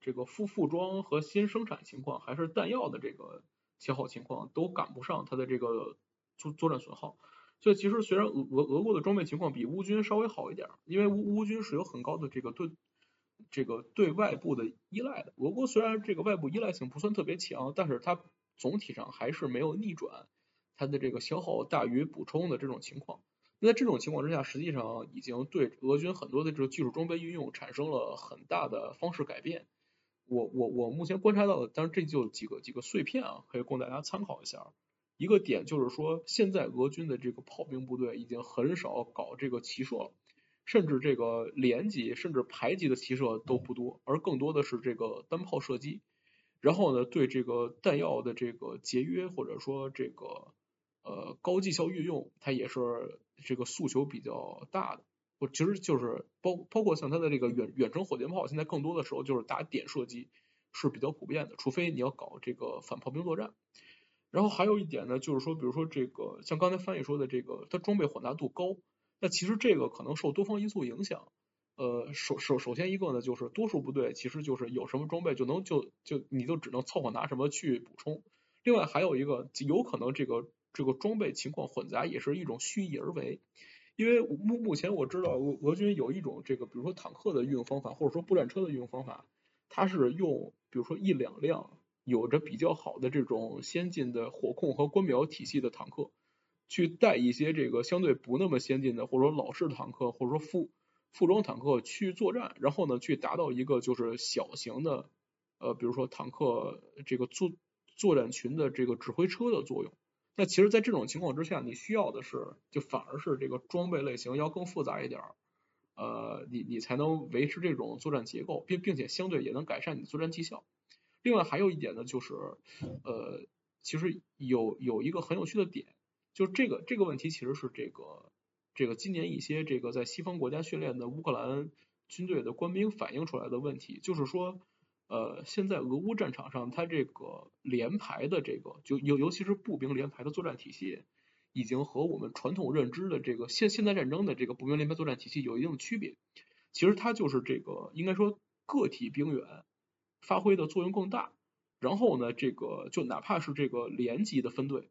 这个复复装和新生产情况，还是弹药的这个消耗情况，都赶不上它的这个作作战损耗。所以其实虽然俄俄俄国的装备情况比乌军稍微好一点，因为乌乌军是有很高的这个对这个对外部的依赖的。俄国虽然这个外部依赖性不算特别强，但是它总体上还是没有逆转它的这个消耗大于补充的这种情况。那在这种情况之下，实际上已经对俄军很多的这个技术装备运用产生了很大的方式改变。我我我目前观察到的，当然这就几个几个碎片啊，可以供大家参考一下。一个点就是说，现在俄军的这个炮兵部队已经很少搞这个骑射了，甚至这个连级甚至排级的骑射都不多，而更多的是这个单炮射击。然后呢，对这个弹药的这个节约或者说这个。呃，高绩效运用，它也是这个诉求比较大的。我其实就是包包括像它的这个远远程火箭炮，现在更多的时候就是打点射击是比较普遍的，除非你要搞这个反炮兵作战。然后还有一点呢，就是说，比如说这个像刚才翻译说的这个，它装备混杂度高，那其实这个可能受多方因素影响。呃，首首首先一个呢，就是多数部队其实就是有什么装备就能就就你就只能凑合拿什么去补充。另外还有一个有可能这个。这个装备情况混杂也是一种蓄意而为，因为目目前我知道俄俄军有一种这个，比如说坦克的运用方法，或者说步战车的运用方法，它是用比如说一两辆有着比较好的这种先进的火控和观瞄体系的坦克，去带一些这个相对不那么先进的或者说老式坦克或者说副副装坦克去作战，然后呢去达到一个就是小型的呃比如说坦克这个作作战群的这个指挥车的作用。那其实，在这种情况之下，你需要的是，就反而是这个装备类型要更复杂一点儿，呃，你你才能维持这种作战结构，并并且相对也能改善你的作战绩效。另外还有一点呢，就是，呃，其实有有一个很有趣的点，就这个这个问题其实是这个这个今年一些这个在西方国家训练的乌克兰军队的官兵反映出来的问题，就是说。呃，现在俄乌战场上，它这个连排的这个，就尤尤其是步兵连排的作战体系，已经和我们传统认知的这个现现代战争的这个步兵连排作战体系有一定的区别。其实它就是这个，应该说个体兵员发挥的作用更大。然后呢，这个就哪怕是这个连级的分队，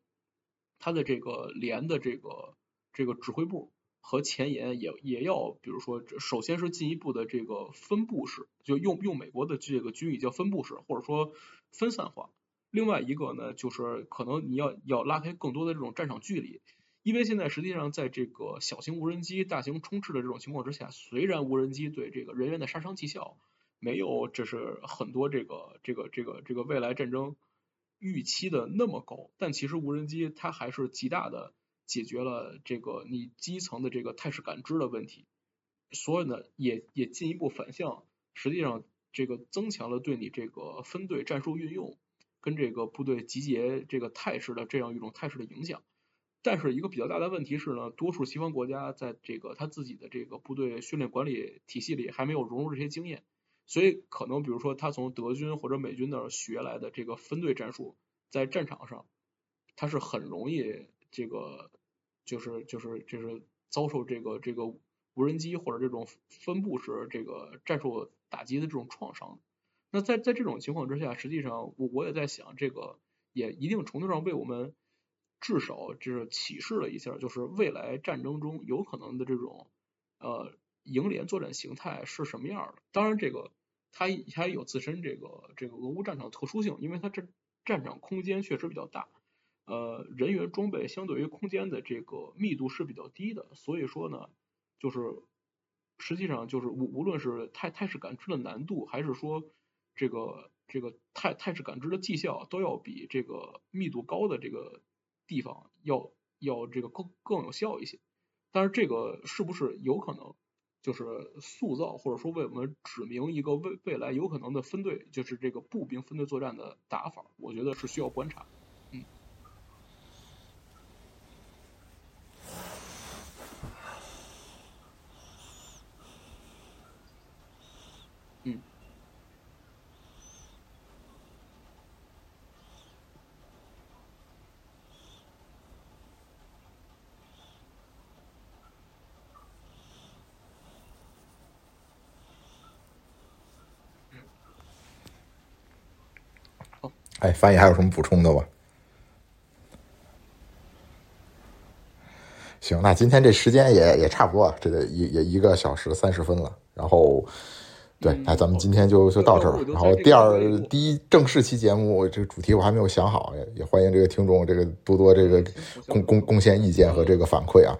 它的这个连的这个这个指挥部。和前沿也也要，比如说，首先是进一步的这个分布式，就用用美国的这个军语叫分布式，或者说分散化。另外一个呢，就是可能你要要拉开更多的这种战场距离，因为现在实际上在这个小型无人机大型充斥的这种情况之下，虽然无人机对这个人员的杀伤绩效没有这是很多这个这个这个这个未来战争预期的那么高，但其实无人机它还是极大的。解决了这个你基层的这个态势感知的问题，所以呢，也也进一步反向，实际上这个增强了对你这个分队战术运用跟这个部队集结这个态势的这样一种态势的影响。但是一个比较大的问题是呢，多数西方国家在这个他自己的这个部队训练管理体系里还没有融入这些经验，所以可能比如说他从德军或者美军那儿学来的这个分队战术，在战场上他是很容易。这个就是就是就是遭受这个这个无人机或者这种分布式这个战术打击的这种创伤。那在在这种情况之下，实际上我我也在想，这个也一定程度上为我们至少就是启示了一下，就是未来战争中有可能的这种呃营连作战形态是什么样的。当然，这个它它有自身这个这个俄乌战场特殊性，因为它这战场空间确实比较大。呃，人员装备相对于空间的这个密度是比较低的，所以说呢，就是实际上就是无无论是态态势感知的难度，还是说这个这个态态势感知的绩效，都要比这个密度高的这个地方要要这个更更有效一些。但是这个是不是有可能就是塑造或者说为我们指明一个未未来有可能的分队，就是这个步兵分队作战的打法？我觉得是需要观察，翻译还有什么补充的吗？行，那今天这时间也也差不多，这个也也一个小时三十分了。然后，对，那咱们今天就就到这儿吧。然后第二第一正式期节目，这个主题我还没有想好，也也欢迎这个听众这个多多这个贡贡贡献意见和这个反馈啊。